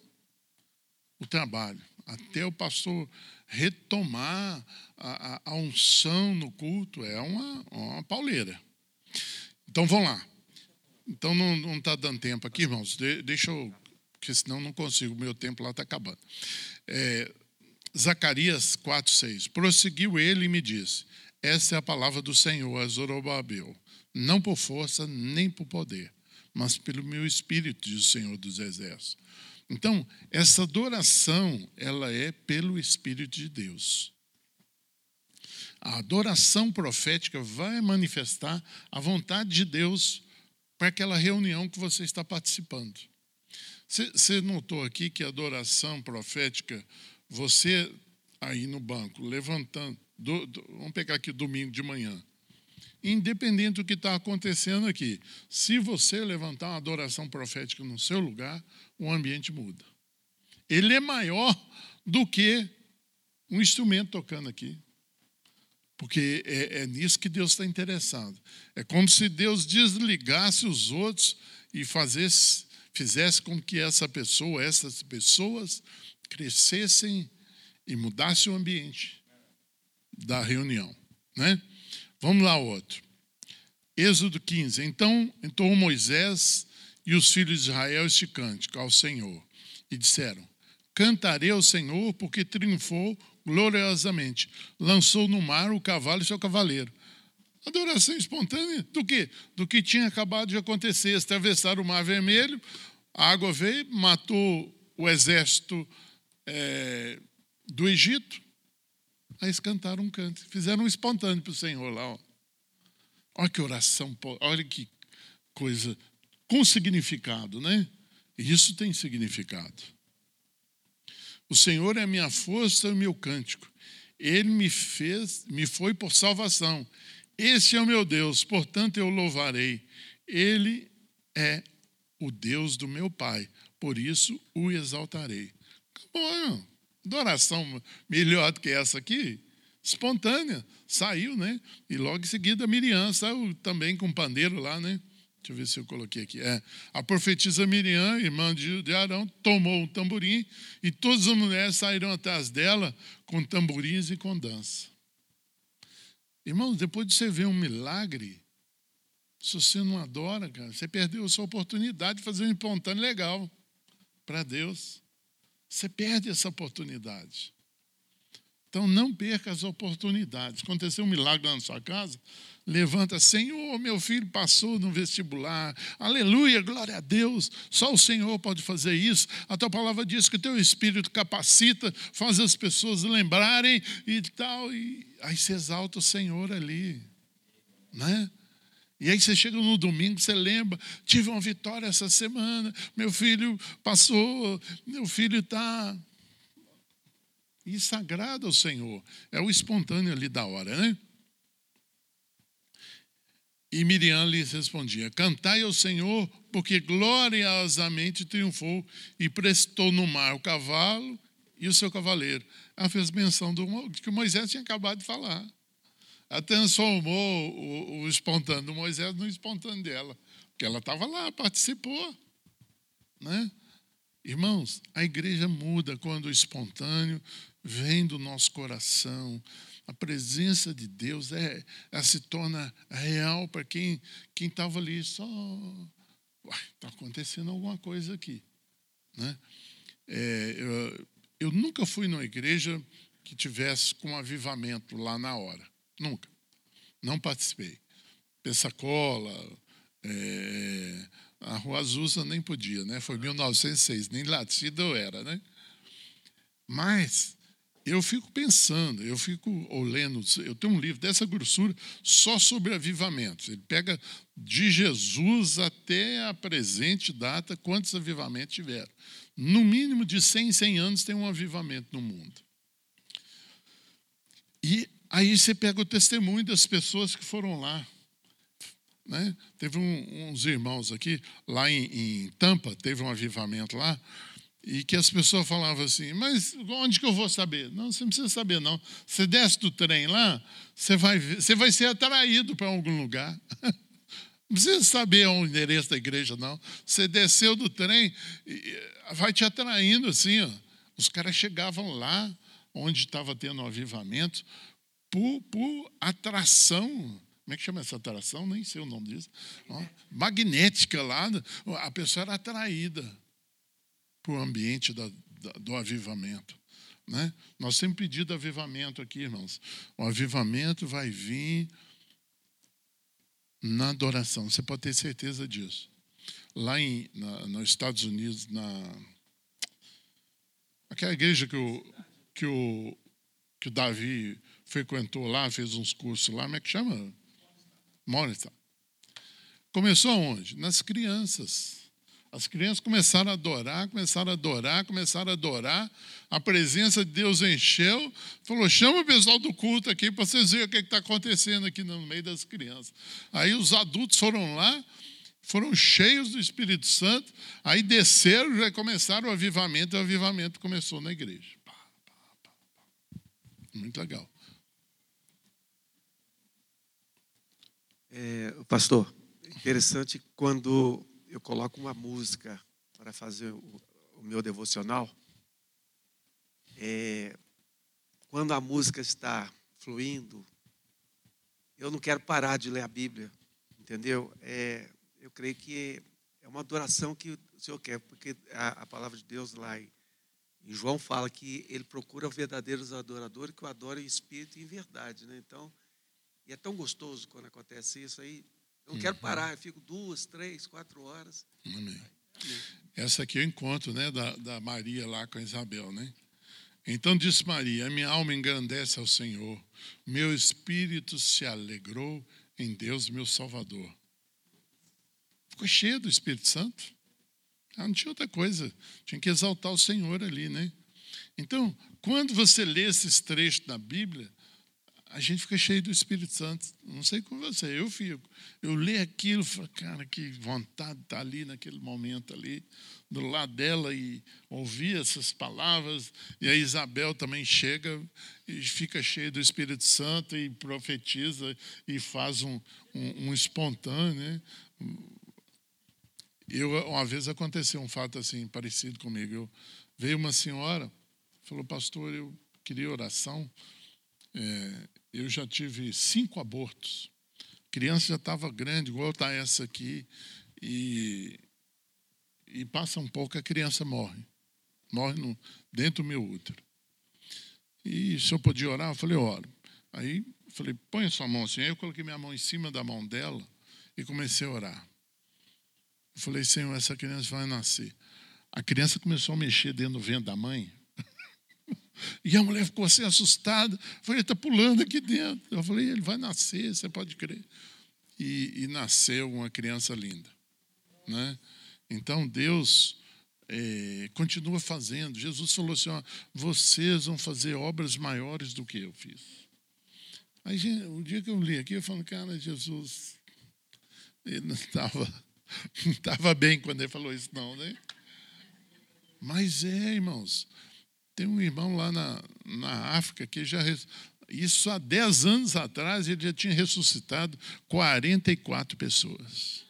o trabalho, até o pastor retomar a, a- a unção no culto, é uma, uma pauleira. Então vamos lá. Então não está dando tempo aqui, irmãos. De- deixa eu. Porque senão não consigo, o meu tempo lá está acabando. É, Zacarias 4, 6. Prosseguiu ele e me disse: Essa é a palavra do Senhor a Zorobabel, não por força nem por poder, mas pelo meu espírito, diz o Senhor dos Exércitos. Então, essa adoração, ela é pelo Espírito de Deus. A adoração profética vai manifestar a vontade de Deus para aquela reunião que você está participando. Você- notou aqui que a adoração profética, você aí no banco, levantando, do- do- vamos pegar aqui domingo de manhã, independente do que está acontecendo aqui, se você levantar uma adoração profética no seu lugar, o ambiente muda. Ele é maior do que um instrumento tocando aqui. Porque é, é nisso que Deus está interessado. É como se Deus desligasse os outros e fazesse, fizesse com que essa pessoa, essas pessoas, crescessem e mudasse o ambiente da reunião. Né? Vamos lá, outro. Êxodo 15. Então entoou Moisés e os filhos de Israel este cântico ao Senhor. E disseram: Cantarei ao Senhor, porque triunfou gloriosamente. Lançou no mar o cavalo e seu cavaleiro. Adoração espontânea do que? Do que tinha acabado de acontecer. Eles atravessaram o Mar Vermelho, a água veio, matou o exército é, do Egito. Aí eles cantaram um canto, fizeram um espontâneo para o Senhor lá. Ó. Olha que oração, olha que coisa com significado, né? Isso tem significado. O Senhor é a minha força e o meu cântico. Ele me fez, me foi por salvação. Esse é o meu Deus, portanto eu louvarei. Ele é o Deus do meu Pai, por isso o exaltarei. Bom, adoração melhor do que essa aqui, espontânea, saiu, né? E logo em seguida Miriam saiu também com pandeiro lá, né? Deixa eu ver se eu coloquei aqui. É, a profetisa Miriam, irmã de Arão, tomou um tamborim e todas as mulheres saíram atrás dela com tamborins e com dança. Irmãos, depois de você ver um milagre, se você não adora, cara, você perdeu a sua oportunidade de fazer um espontâneo legal para Deus. Você perde essa oportunidade. Então não perca as oportunidades. Aconteceu um milagre na sua casa, levanta, Senhor, meu filho passou no vestibular. Aleluia, glória a Deus. Só o Senhor pode fazer isso. A tua palavra diz que o teu espírito capacita, faz as pessoas lembrarem e tal. E aí você exalta o Senhor ali. Né? E aí você chega no domingo, você lembra, tive uma vitória essa semana, meu filho passou, meu filho está e sagrado ao Senhor. É o espontâneo ali da hora, né? E Miriam lhes respondia: Cantai ao Senhor, porque gloriosamente triunfou e prestou no mar o cavalo e o seu cavaleiro. Ela fez menção do que Moisés tinha acabado de falar. Ela transformou o, o espontâneo do Moisés no espontâneo dela, porque ela estava lá, participou. Né? Irmãos, a igreja muda quando o espontâneo vem do nosso coração. A presença de Deus é, ela se torna real para quem estava ali só. Está acontecendo alguma coisa aqui. Né? É, eu, eu nunca fui numa igreja que tivesse com avivamento lá na hora. Nunca. Não participei. Pensacola, é, a Rua Azusa nem podia, né? Foi 1906, nem latida eu era, né? Mas eu fico pensando, eu fico lendo, eu tenho um livro dessa grossura só sobre avivamentos. Ele pega de Jesus até a presente data quantos avivamentos tiveram. No mínimo de 100 em 100 anos tem um avivamento no mundo. E aí você pega o testemunho das pessoas que foram lá. Né? Teve um, uns irmãos aqui, lá em, em, Tampa, teve um avivamento lá, e que as pessoas falavam assim, mas onde que eu vou saber? Não, você não precisa saber, não. Você desce do trem lá, você vai, você vai ser atraído para algum lugar. Não precisa saber o endereço da igreja, não. Você desceu do trem, vai te atraindo assim. Ó. Os caras chegavam lá, onde estava tendo um avivamento, por, por atração como é que chama essa atração? Nem sei o nome disso. Ó, magnética lá. A pessoa era atraída para o ambiente da, da, do avivamento. Né? Nós temos pedido avivamento aqui, irmãos. O avivamento vai vir na adoração. Você pode ter certeza disso. Lá em, na, nos Estados Unidos, na aquela igreja que o, que o, que o Davi frequentou lá, fez uns cursos lá, como é que chama? Monitor. Começou onde? Nas crianças. As crianças começaram a adorar, começaram a adorar, começaram a adorar. A presença de Deus encheu. Falou: chama o pessoal do culto aqui para vocês verem o que está acontecendo aqui no meio das crianças. Aí os adultos foram lá, foram cheios do Espírito Santo. Aí desceram, já começaram o avivamento. E o avivamento começou na igreja. Muito legal. É, pastor, interessante quando eu coloco uma música para fazer o, o meu devocional. É, quando a música está fluindo, eu não quero parar de ler a Bíblia, entendeu? É, eu creio que é uma adoração que o Senhor quer, porque a, a palavra de Deus lá em, em, João fala que ele procura verdadeiros adoradores que o adorem em espírito e em verdade, né? Então, E é tão gostoso quando acontece isso aí. Eu não quero parar, eu fico duas, três, quatro horas. Amém. Essa aqui é o encontro né, da, da Maria lá com a Isabel, né? Então disse Maria: A minha alma engrandece ao Senhor, meu espírito se alegrou em Deus, meu Salvador. Ficou cheio do Espírito Santo. Ah, não tinha outra coisa, tinha que exaltar o Senhor ali, né? Então, quando você lê esses trechos da Bíblia, a gente fica cheio do Espírito Santo. Não sei com você, eu fico. Eu leio aquilo, falo, cara, que vontade de estar ali naquele momento ali, do lado dela e ouvir essas palavras. E a Isabel também chega e fica cheia do Espírito Santo e profetiza e faz um, um, um espontâneo, né? Eu, uma vez aconteceu um fato assim parecido comigo. Eu, veio uma senhora, falou, pastor, eu queria oração. É, eu já tive cinco abortos. A criança já estava grande, igual está essa aqui, e, e passa um pouco, a criança morre. Morre no, dentro do meu útero. E se eu podia orar, eu falei, oro. Aí falei, põe sua mão assim. Aí eu coloquei minha mão em cima da mão dela e comecei a orar. Eu falei, Senhor, essa criança vai nascer. A criança começou a mexer dentro do vento da mãe. E a mulher ficou assim assustada. Falei, ele está pulando aqui dentro. Eu falei, ele vai nascer, você pode crer. E, e nasceu uma criança linda. Né? Então Deus é, continua fazendo. Jesus falou assim: ó, vocês vão fazer obras maiores do que eu fiz. Aí, o dia que eu li aqui, eu falo, cara, Jesus, ele não estava não estava bem quando ele falou isso, não, né? Mas é, irmãos, tem um irmão lá na, na África que já. Isso há 10 anos atrás ele já tinha ressuscitado 44 pessoas.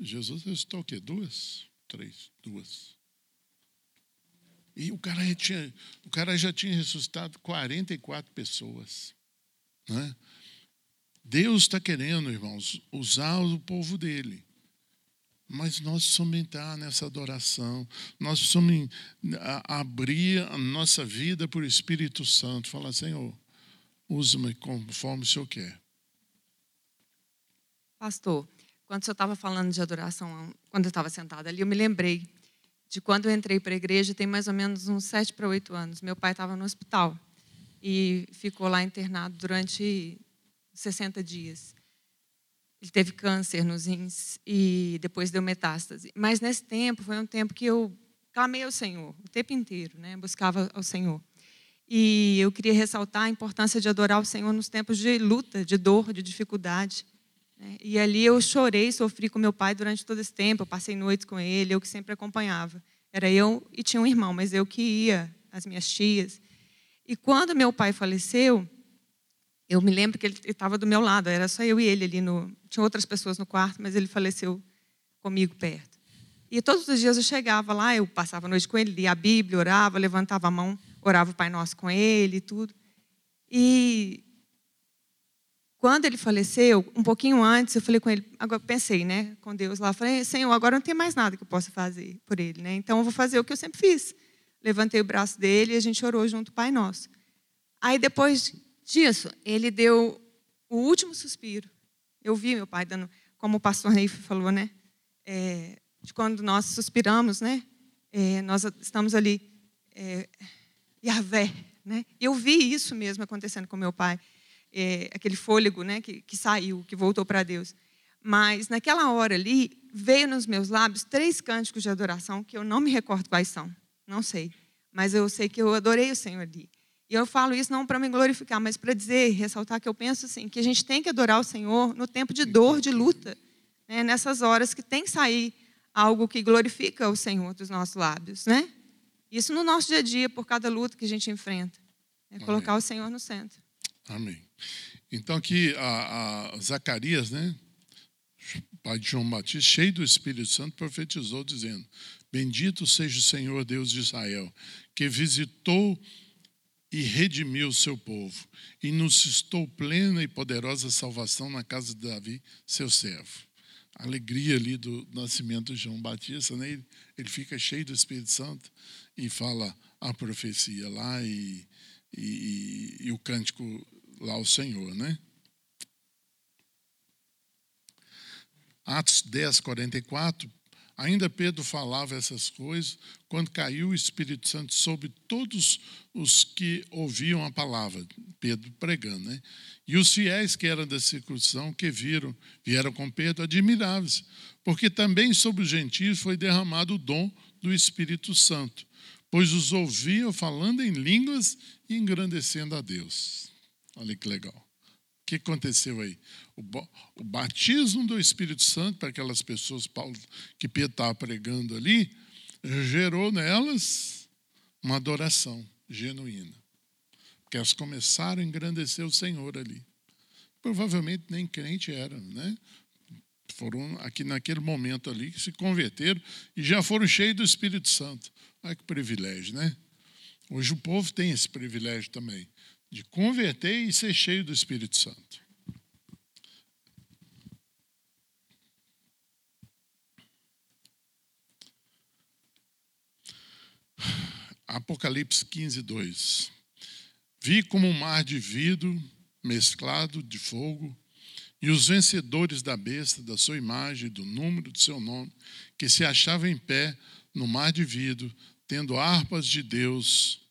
Jesus ressuscitou o quê? Duas? Três? Duas. E o cara, já tinha, o cara já tinha ressuscitado 44 pessoas. Né? Deus está querendo, irmãos, usar o povo dele. Mas nós precisamos entrar nessa adoração, nós precisamos abrir a nossa vida para o Espírito Santo, falar, Senhor, usa-me conforme o Senhor quer. Pastor, quando o senhor estava falando de adoração, quando eu estava sentada ali, eu me lembrei de quando eu entrei para a igreja, tem mais ou menos uns sete para oito anos. Meu pai estava no hospital e ficou lá internado durante 60 dias. Ele teve câncer nos rins e depois deu metástase. Mas nesse tempo, foi um tempo que eu clamei ao Senhor, o tempo inteiro, né? buscava ao Senhor. E eu queria ressaltar a importância de adorar o Senhor nos tempos de luta, de dor, de dificuldade. Né? E ali eu chorei, sofri com meu pai durante todo esse tempo. Eu passei noites com ele, eu que sempre acompanhava. Era eu e tinha um irmão, mas eu que ia, as minhas tias. E quando meu pai faleceu, eu me lembro que ele estava do meu lado, era só eu e ele ali no. Tinha outras pessoas no quarto, mas ele faleceu comigo perto. E todos os dias eu chegava lá, eu passava a noite com ele, lia a Bíblia, orava, levantava a mão, orava o Pai Nosso com ele e tudo. E quando ele faleceu, um pouquinho antes, eu falei com ele, agora pensei, né, com Deus lá, falei, Senhor, agora não tem mais nada que eu possa fazer por ele, né? Então eu vou fazer o que eu sempre fiz. Levantei o braço dele e a gente orou junto Pai Nosso. Aí depois disso, ele deu o último suspiro. Eu vi meu pai dando, como o pastor Ney falou, né? É, de quando nós suspiramos, né? É, nós estamos ali, é, Yahvé, né? Eu vi isso mesmo acontecendo com meu pai, é, aquele fôlego, né? Que, que saiu, que voltou para Deus. Mas naquela hora ali veio nos meus lábios três cânticos de adoração que eu não me recordo quais são, não sei, mas eu sei que eu adorei o Senhor ali. E eu falo isso não para me glorificar, mas para dizer, ressaltar que eu penso assim, que a gente tem que adorar o Senhor no tempo de dor, de luta, né? nessas horas que tem que sair algo que glorifica o Senhor dos nossos lábios, né? Isso no nosso dia a dia, por cada luta que a gente enfrenta. É colocar Amém. o Senhor no centro. Amém. Então aqui a, a Zacarias, né? pai de João Batista, cheio do Espírito Santo, profetizou dizendo: Bendito seja o Senhor Deus de Israel, que visitou e redimiu o seu povo, e nos suscitou plena e poderosa salvação na casa de Davi, seu servo. A alegria ali do nascimento de João Batista, né? ele, ele fica cheio do Espírito Santo e fala a profecia lá, e, e, e o cântico lá ao Senhor, né? Atos 10, 44, ainda Pedro falava essas coisas quando caiu o Espírito Santo sobre todos os que ouviam a palavra, Pedro pregando, né? E os fiéis que eram da circuncisão, que viram, vieram com Pedro, admiravam-se, porque também sobre os gentios foi derramado o dom do Espírito Santo, pois os ouviam falando em línguas e engrandecendo a Deus. Olha que legal. O que aconteceu aí? O, o batismo do Espírito Santo para aquelas pessoas Paulo, que Pedro estava pregando ali, gerou nelas uma adoração genuína. Porque elas começaram a engrandecer o Senhor ali. Provavelmente nem crente eram, né? Foram aqui naquele momento ali que se converteram e já foram cheios do Espírito Santo. Olha que privilégio, né? Hoje o povo tem esse privilégio também de converter e ser cheio do Espírito Santo. Apocalipse 15, 2. Vi como um mar de vidro mesclado de fogo, e os vencedores da besta, da sua imagem, do número do seu nome, que se achavam em pé no mar de vidro, tendo harpas de Deus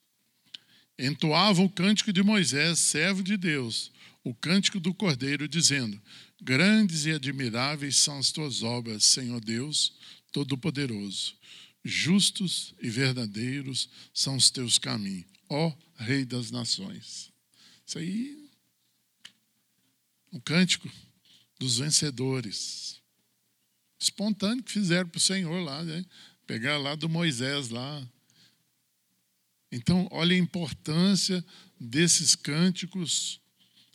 entoavam o cântico de Moisés, servo de Deus, o cântico do Cordeiro, dizendo: Grandes e admiráveis são as tuas obras, Senhor Deus Todo-Poderoso. Justos e verdadeiros são os teus caminhos, ó Rei das Nações. Isso aí, o cântico dos vencedores. Espontâneo que fizeram para o Senhor lá, né? Pegar lá do Moisés lá, então, olha a importância desses cânticos,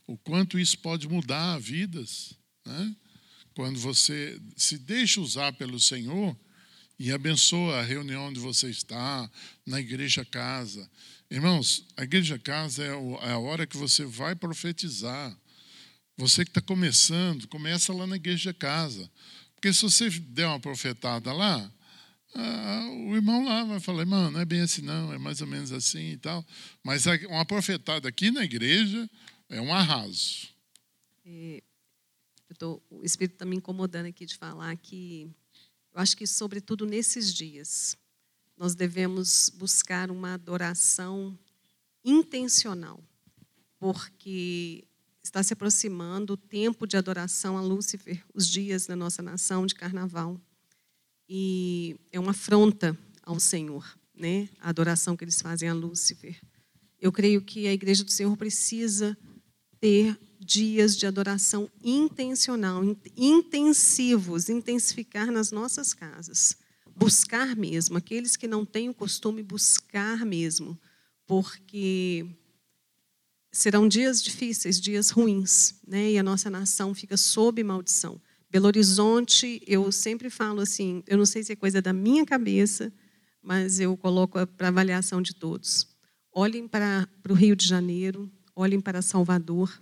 o quanto isso pode mudar vidas. Né? Quando você se deixa usar pelo Senhor e abençoa a reunião onde você está, na igreja casa. Irmãos, a igreja casa é, é a hora que você vai profetizar. Você que está começando, começa lá na igreja casa. Porque se você der uma profetada lá, ah, o irmão lá vai falar, irmão, não é bem assim, não, é mais ou menos assim e tal. Mas uma profetada aqui na igreja é um arraso. É, tô, o Espírito está me incomodando aqui de falar que eu acho que, sobretudo nesses dias, nós devemos buscar uma adoração intencional, porque está se aproximando o tempo de adoração a Lúcifer, os dias da nossa nação de carnaval e é uma afronta ao Senhor, né? A adoração que eles fazem a Lúcifer. Eu creio que a igreja do Senhor precisa ter dias de adoração intencional, intensivos, intensificar nas nossas casas. Buscar mesmo, aqueles que não têm o costume, buscar mesmo, porque serão dias difíceis, dias ruins, né? e a nossa nação fica sob maldição. Belo Horizonte, eu sempre falo assim, eu não sei se é coisa da minha cabeça, mas eu coloco para avaliação de todos. Olhem para, para o Rio de Janeiro, olhem para Salvador,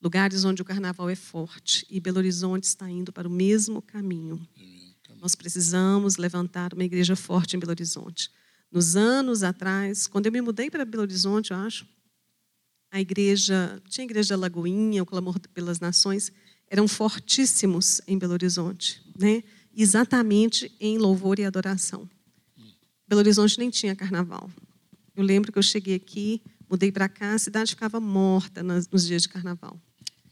lugares onde o carnaval é forte, e Belo Horizonte está indo para o mesmo caminho. Nós precisamos levantar uma igreja forte em Belo Horizonte. Nos anos atrás, quando eu me mudei para Belo Horizonte, eu acho, a igreja, tinha a igreja da Lagoinha, o Clamor pelas Nações, eram fortíssimos em Belo Horizonte, né? exatamente em louvor e adoração. Belo Horizonte nem tinha carnaval. Eu lembro que eu cheguei aqui, mudei para cá, a cidade ficava morta nos dias de carnaval.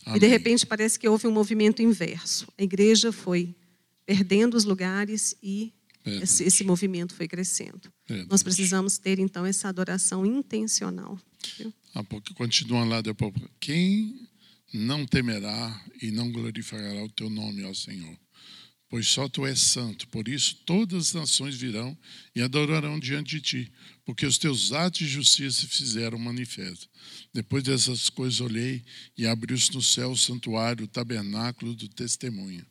Amém. E de repente parece que houve um movimento inverso. A igreja foi perdendo os lugares e esse, esse, movimento foi crescendo. Verdade. Nós precisamos ter então essa adoração intencional. Viu? Ah, porque continua lá depois. Quem não temerá e não glorificará o teu nome, ó Senhor. Pois só tu és santo, por isso todas as nações virão e adorarão diante de ti, porque os teus atos de justiça se fizeram manifestos. Depois dessas coisas olhei e abriu-se no céu o santuário, o tabernáculo do testemunho.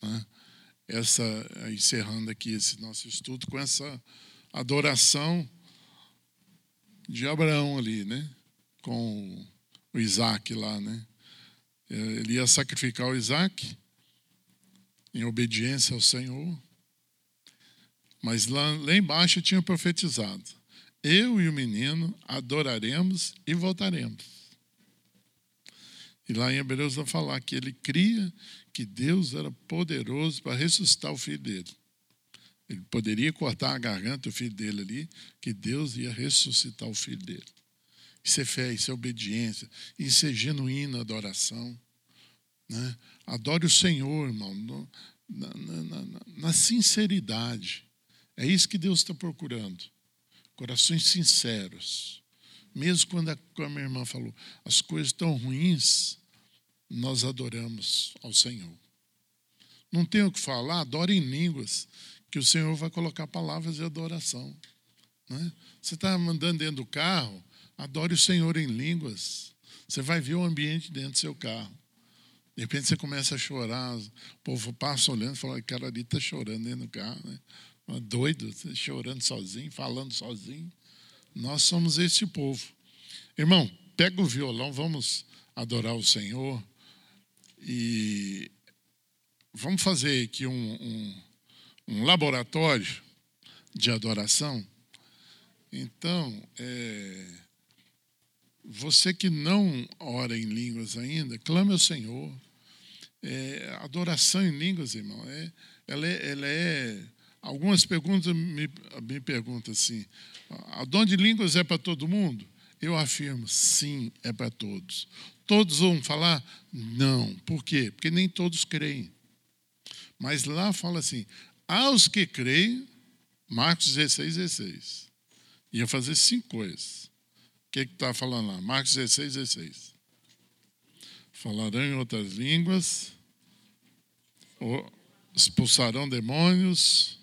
Né? Essa, encerrando aqui esse nosso estudo com essa adoração de Abraão ali, né? Com o Isaac lá, né? É, ele ia sacrificar o Isaac em obediência ao Senhor. Mas lá, lá embaixo tinha profetizado: eu e o menino adoraremos e voltaremos. E lá em Hebreus vai falar que ele cria que Deus era poderoso para ressuscitar o filho dele. Ele poderia cortar a garganta do filho dele ali, que Deus ia ressuscitar o filho dele. Isso é fé, isso é obediência, isso é genuína adoração. Né? Adore o Senhor, irmão, no, na, na, na, na sinceridade. É isso que Deus está procurando. Corações sinceros. Mesmo quando a, a minha irmã falou, as coisas estão ruins, nós adoramos ao Senhor. Não tem o que falar, adore em línguas, que o Senhor vai colocar palavras de adoração. Né? Você está andando dentro do carro, adore o Senhor em línguas. Você vai ver o ambiente dentro do seu carro. De repente você começa a chorar, o povo passa olhando e fala, cara ali está chorando dentro do carro. Né? Doido, chorando sozinho, falando sozinho. Nós somos esse povo. Irmão, pega o violão, vamos adorar o Senhor. E vamos fazer aqui um, um, um laboratório de adoração. Então, é, você que não ora em línguas ainda, clame ao Senhor. É, adoração em línguas, irmão, é, ela, é, ela é. Algumas perguntas me, me perguntam assim: a dom de línguas é para todo mundo? Eu afirmo, sim, é para todos. Todos vão falar? Não. Por quê? Porque nem todos creem. Mas lá fala assim: aos que creem, Marcos 16, 16. Ia fazer cinco coisas. Que está falando lá? Marcos 16, 16. Falarão em outras línguas, expulsarão demônios.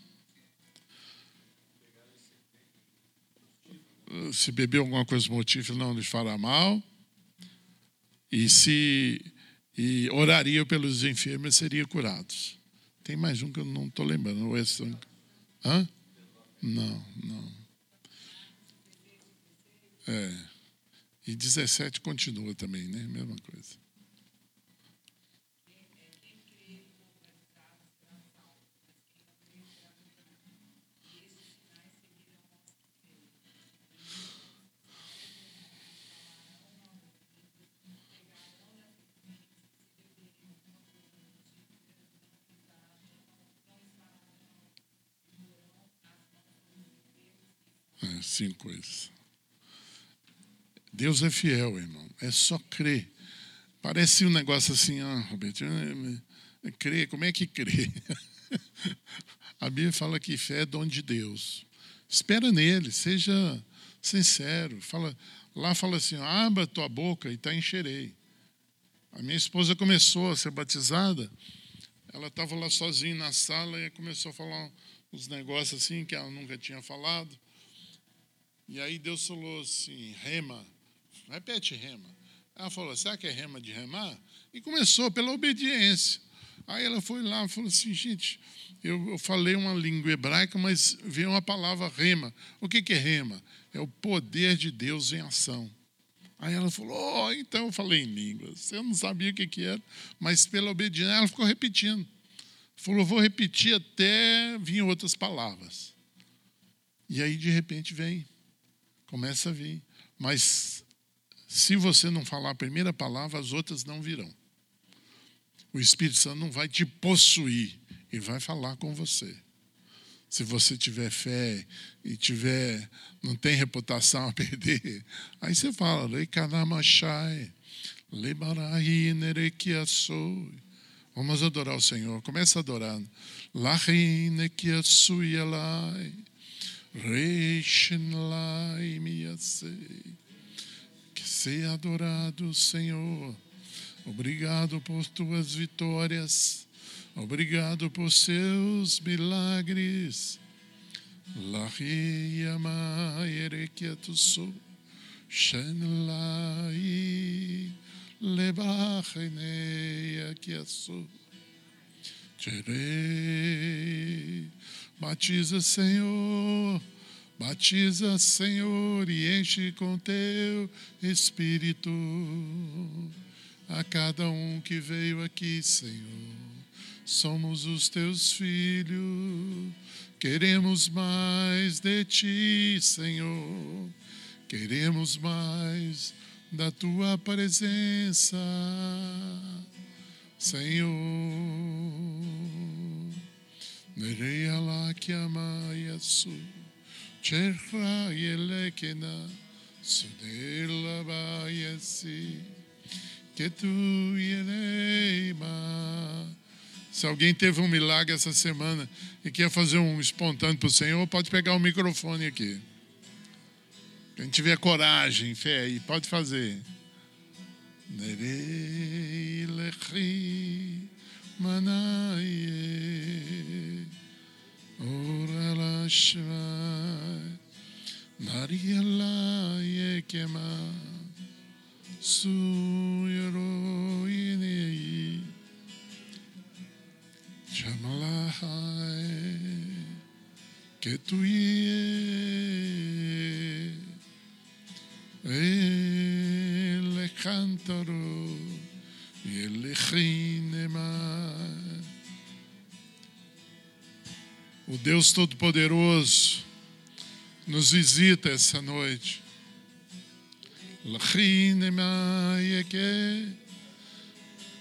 Se beber alguma coisa motífera, não lhes fará mal. E se e oraria pelos enfermos, seriam curados. Tem mais um que eu não estou lembrando. Hã? Não, não. É. E 17 continua também, né? Mesma coisa. É, cinco coisas. Deus é fiel, irmão. É só crer. Parece um negócio assim, ah, Roberto, é, é, crer, como é que crê? A Bíblia fala que fé é dom de Deus. Espera nele, seja sincero. Fala, lá fala assim, abra tua boca e tá encherei. A minha esposa começou a ser batizada, ela estava lá sozinha na sala e começou a falar uns negócios assim que ela nunca tinha falado. E aí Deus falou assim, rema, repete rema. Ela falou, será que é rema de remar? E começou pela obediência. Aí ela foi lá e falou assim, gente, eu, eu, falei uma língua hebraica, mas veio uma palavra rema. O que, que é rema? É o poder de Deus em ação. Aí ela falou, oh, então eu falei em línguas. Eu não sabia o que, que era, mas pela obediência ela ficou repetindo. Falou, vou repetir até vir outras palavras. E aí, de repente, vem. Começa a vir. Mas se você não falar a primeira palavra, as outras não virão. O Espírito Santo não vai te possuir e vai falar com você. Se você tiver fé e tiver, não tem reputação a perder, aí você fala, Vamos adorar o Senhor. Começa adorando. Reishinlai Seja adorado, Senhor. Obrigado por tuas vitórias. Obrigado por seus milagres. Lahi Yamayerekiatusu. Shenlai Lebachenei Akiasu. Tirei. Batiza, Senhor Batiza, Senhor, e enche com teu Espírito a cada um que veio aqui, Senhor. Somos os teus filhos, Queremos mais de ti, Senhor. Queremos mais da tua presença, Senhor. Nereia lá que ama Yesu, Cherra yelekena, Sudela baiasi, que tu yereima. Se alguém teve um milagre essa semana e quer fazer um espontâneo para o Senhor, pode pegar o microfone aqui. Quem tiver coragem, fé aí, pode fazer. Nerei lechi manaye ora la shvai Maria la yekema su yeroinei Chamalahai que tu ie ele cántaro e O Deus Todo-Poderoso nos visita essa noite.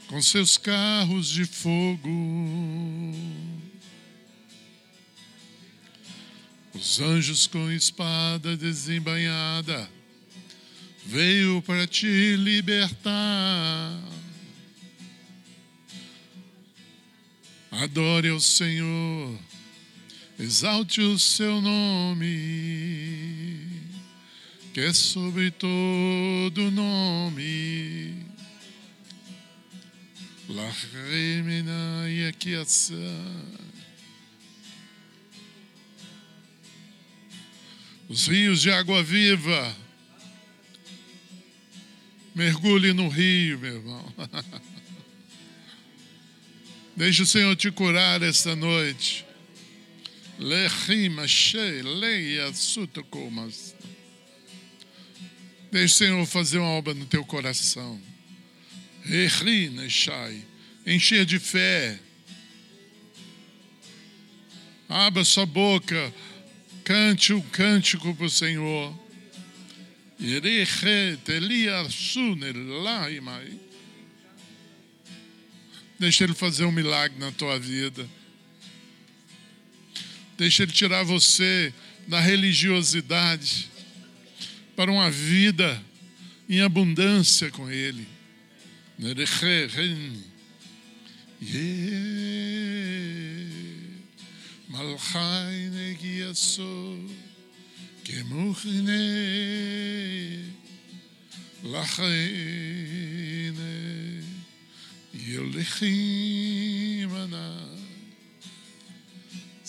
Com seus carros de fogo. Os anjos com espada desembainhada veio para te libertar. Adore ao Senhor, exalte o seu nome, que é sobre todo nome. La remina e aqui Os rios de água viva Mergulhe no rio, meu irmão. Deixe o Senhor te curar esta noite. Deixe o Senhor fazer uma obra no teu coração. Encher de fé. Abra sua boca. Cante um cântico para o Senhor. Deixa ele fazer um milagre na tua vida. Deixa ele tirar você da religiosidade para uma vida em abundância com ele. Malchai negiaso. כמוכנה לחיינה ילכים ענה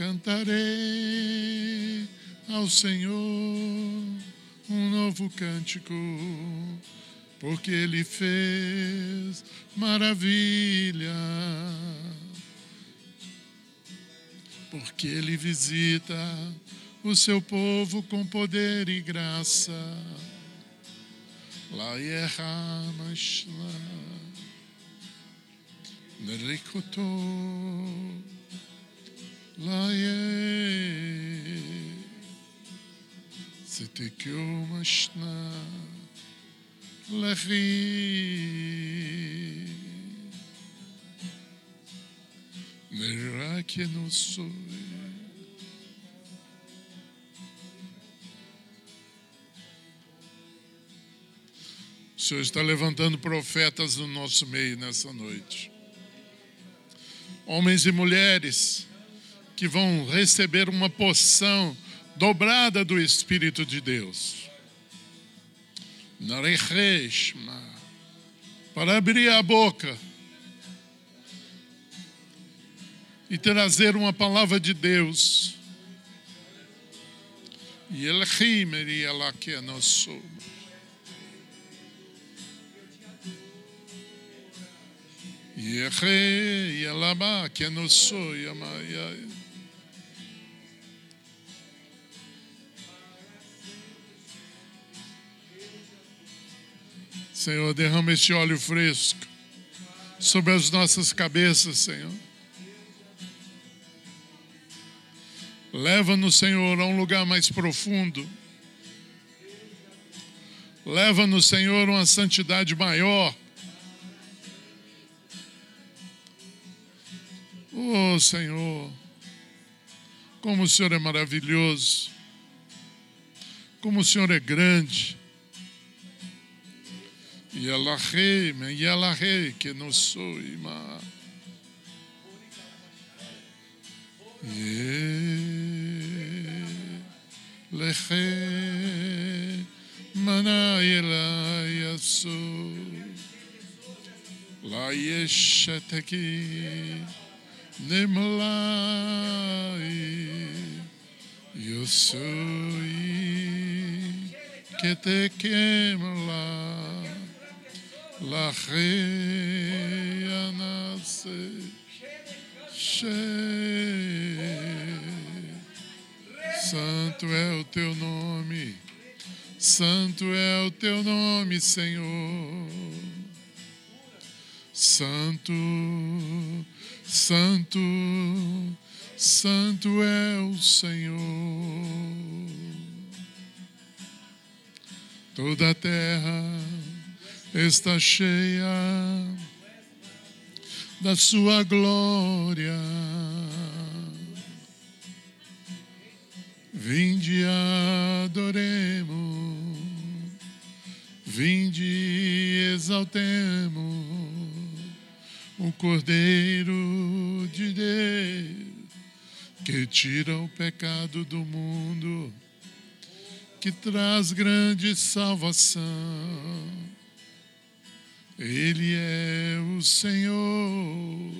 Cantarei ao Senhor um novo cântico, porque Ele fez maravilha. Porque Ele visita o seu povo com poder e graça. La Yehamashla Nerikoto La Ye C'était que Mashna Lechi Merakenosoi O Senhor está levantando profetas no nosso meio nessa noite. Homens e mulheres que vão receber uma porção dobrada do Espírito de Deus. Para abrir a boca e trazer uma palavra de Deus Yelchim ela que é nosso. Yeche Yelaba que é nosso. Senhor, derrama este óleo fresco sobre as nossas cabeças, Senhor. Leva-nos, Senhor, a um lugar mais profundo. Leva-nos, Senhor, a uma santidade maior. Oh, Senhor, como o Senhor é maravilhoso, como o Senhor é grande. E e ela rei, que não sou irmã. Leche mana ela yasu la yeshateki nemlai yo soy que te quemla la nace Santo é o teu nome, Santo é o teu nome, Senhor. Santo, Santo, Santo é o Senhor. Toda a terra está cheia da sua glória. Vinde adoremos, vinde exaltemos o Cordeiro de Deus que tira o pecado do mundo, que traz grande salvação. Ele é o Senhor.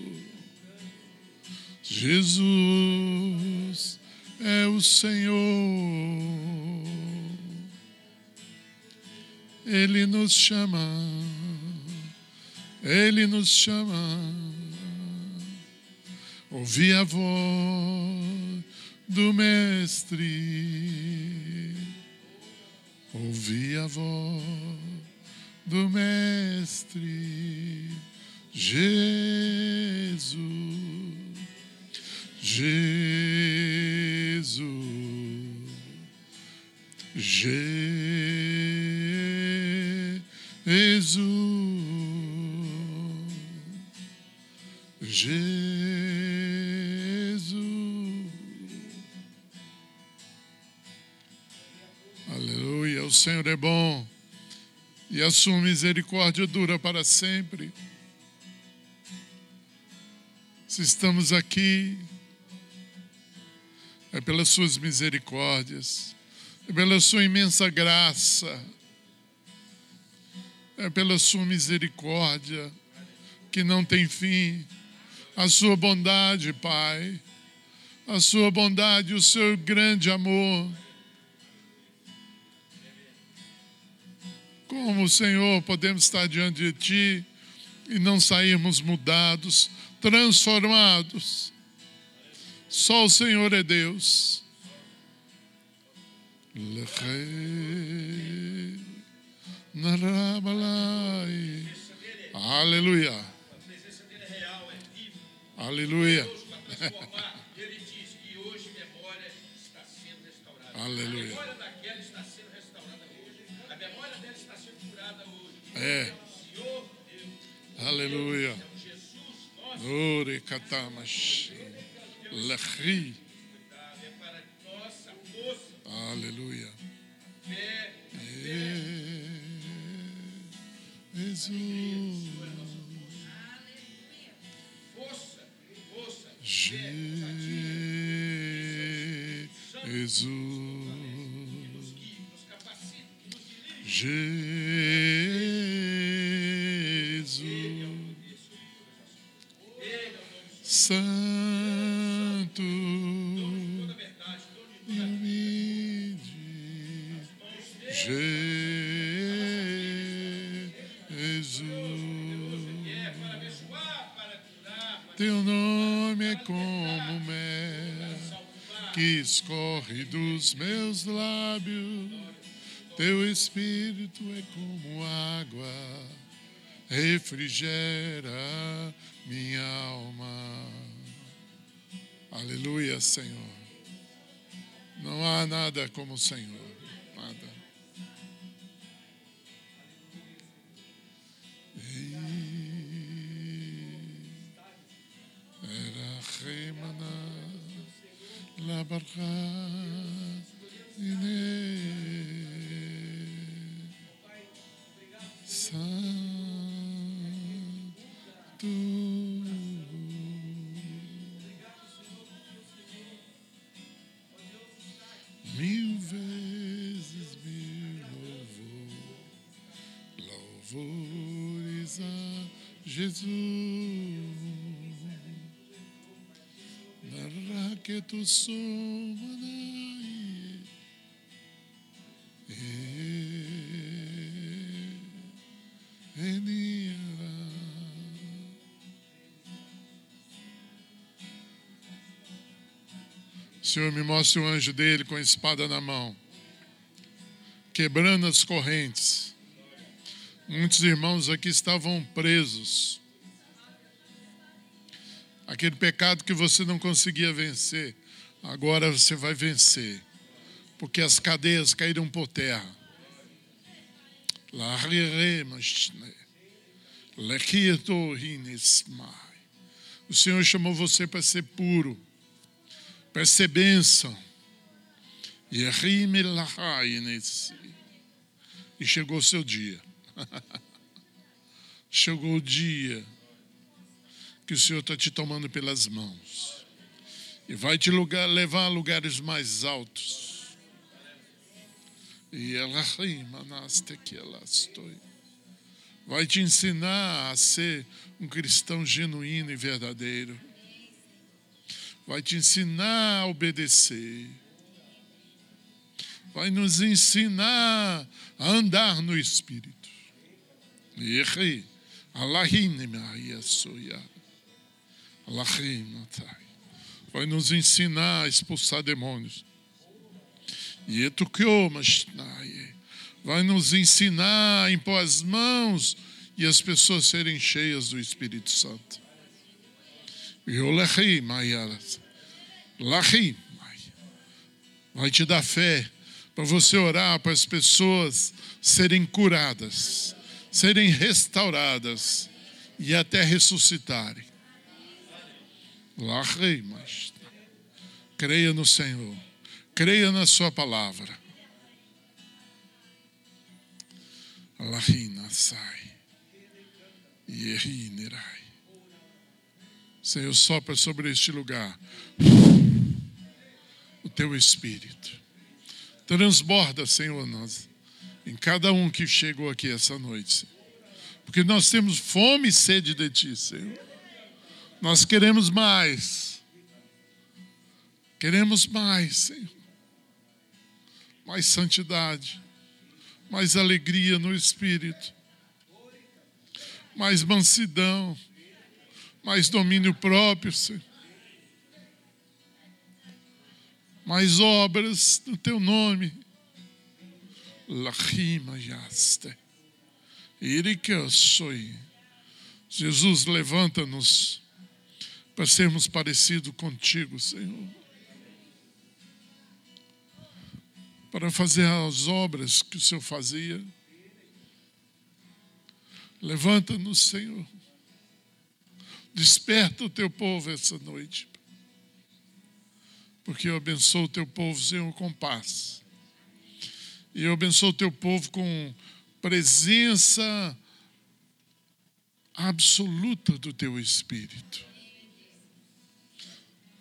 Jesus é o Senhor. Ele nos chama. Ele nos chama. Ouvi a voz do Mestre. Ouvi a voz do Mestre Jesus, Jesus, Jesus, Jesus. Aleluia, o Senhor é bom e a sua misericórdia dura para sempre. Se estamos aqui, é pelas suas misericórdias, é pela sua imensa graça, é pela sua misericórdia que não tem fim, a sua bondade, Pai, a sua bondade, o seu grande amor. Como, Senhor, podemos estar diante de Ti e não sairmos mudados, transformados? Só o Senhor é Deus. Aleluia. Aleluia. Ele diz que hoje memória está sendo restaurada. Aleluia. É. Aleluia. Ore katamash. Força, Aleluia. É, Jesus. Jesus. Jesus. Santo Toda a verdade, todo e humilde. Jesus. Teu nome é como mel que escorre dos meus lábios. Teu espírito é como água, refrigera minha alma. Aleluia, Senhor. Não há nada como o Senhor. Nada. Era remana la barra Mil vezes mil louvor, louvores a Jesus. Narra que tu somanai. Senhor, me mostre o anjo dele com a espada na mão, quebrando as correntes. Muitos irmãos aqui estavam presos. Aquele pecado que você não conseguia vencer, agora você vai vencer, porque as cadeias caíram por terra. O Senhor chamou você para ser puro para ser bênção. E E chegou o seu dia. chegou o dia que o Senhor está te tomando pelas mãos. E vai te lugar, levar a lugares mais altos. E ela. Vai te ensinar a ser um cristão genuíno e verdadeiro vai te ensinar a obedecer, vai nos ensinar a andar no Espírito. Vai nos ensinar a expulsar demônios. Vai nos ensinar a impor as mãos e as pessoas serem cheias do Espírito Santo. Vai te dar fé para você orar para as pessoas serem curadas, serem restauradas e até ressuscitarem. Creia no Senhor, creia na Sua palavra. Allahina sai. Yehinirai. Senhor, sopra sobre este lugar o teu espírito. Transborda, Senhor, nós, em cada um que chegou aqui essa noite. Porque nós temos fome e sede de Ti, Senhor. Nós queremos mais. Queremos mais, Senhor. Mais santidade, mais alegria no espírito, mais mansidão mais domínio próprio, Senhor. Mais obras no teu nome. Lachima yaste. Irikeosoi. Jesus, levanta-nos para sermos parecidos contigo, Senhor. Para fazer as obras que o Senhor fazia. Levanta-nos, Senhor Desperta o teu povo essa noite. Porque eu abençoo o teu povo, Senhor, com paz. E eu abençoo o teu povo com presença absoluta do teu Espírito.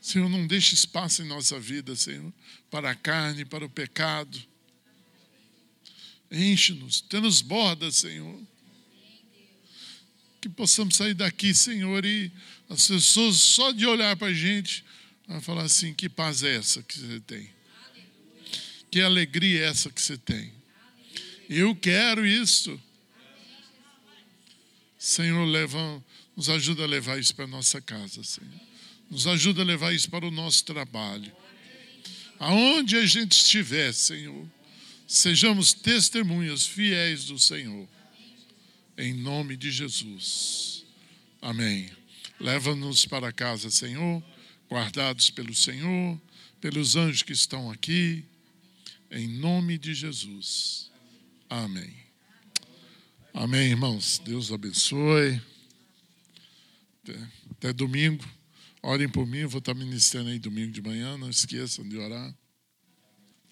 Senhor, não deixe espaço em nossa vida, Senhor, para a carne, para o pecado. Enche-nos, transborda, Senhor que possamos sair daqui, Senhor, e as pessoas só de olhar para a gente, vão falar assim: que paz é essa que você tem? Que alegria é essa que você tem? Eu quero isso. Senhor, leva, nos ajuda a levar isso para a nossa casa, Senhor. Nos ajuda a levar isso para o nosso trabalho. Aonde a gente estiver, Senhor, sejamos testemunhas fiéis do Senhor. Em nome de Jesus. Amém. Leva-nos para casa, Senhor, guardados pelo Senhor, pelos anjos que estão aqui. Em nome de Jesus. Amém. Amém, irmãos. Deus abençoe. Até, domingo. Orem por mim, eu vou estar ministrando aí domingo de manhã. Não esqueçam de orar.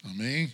Amém.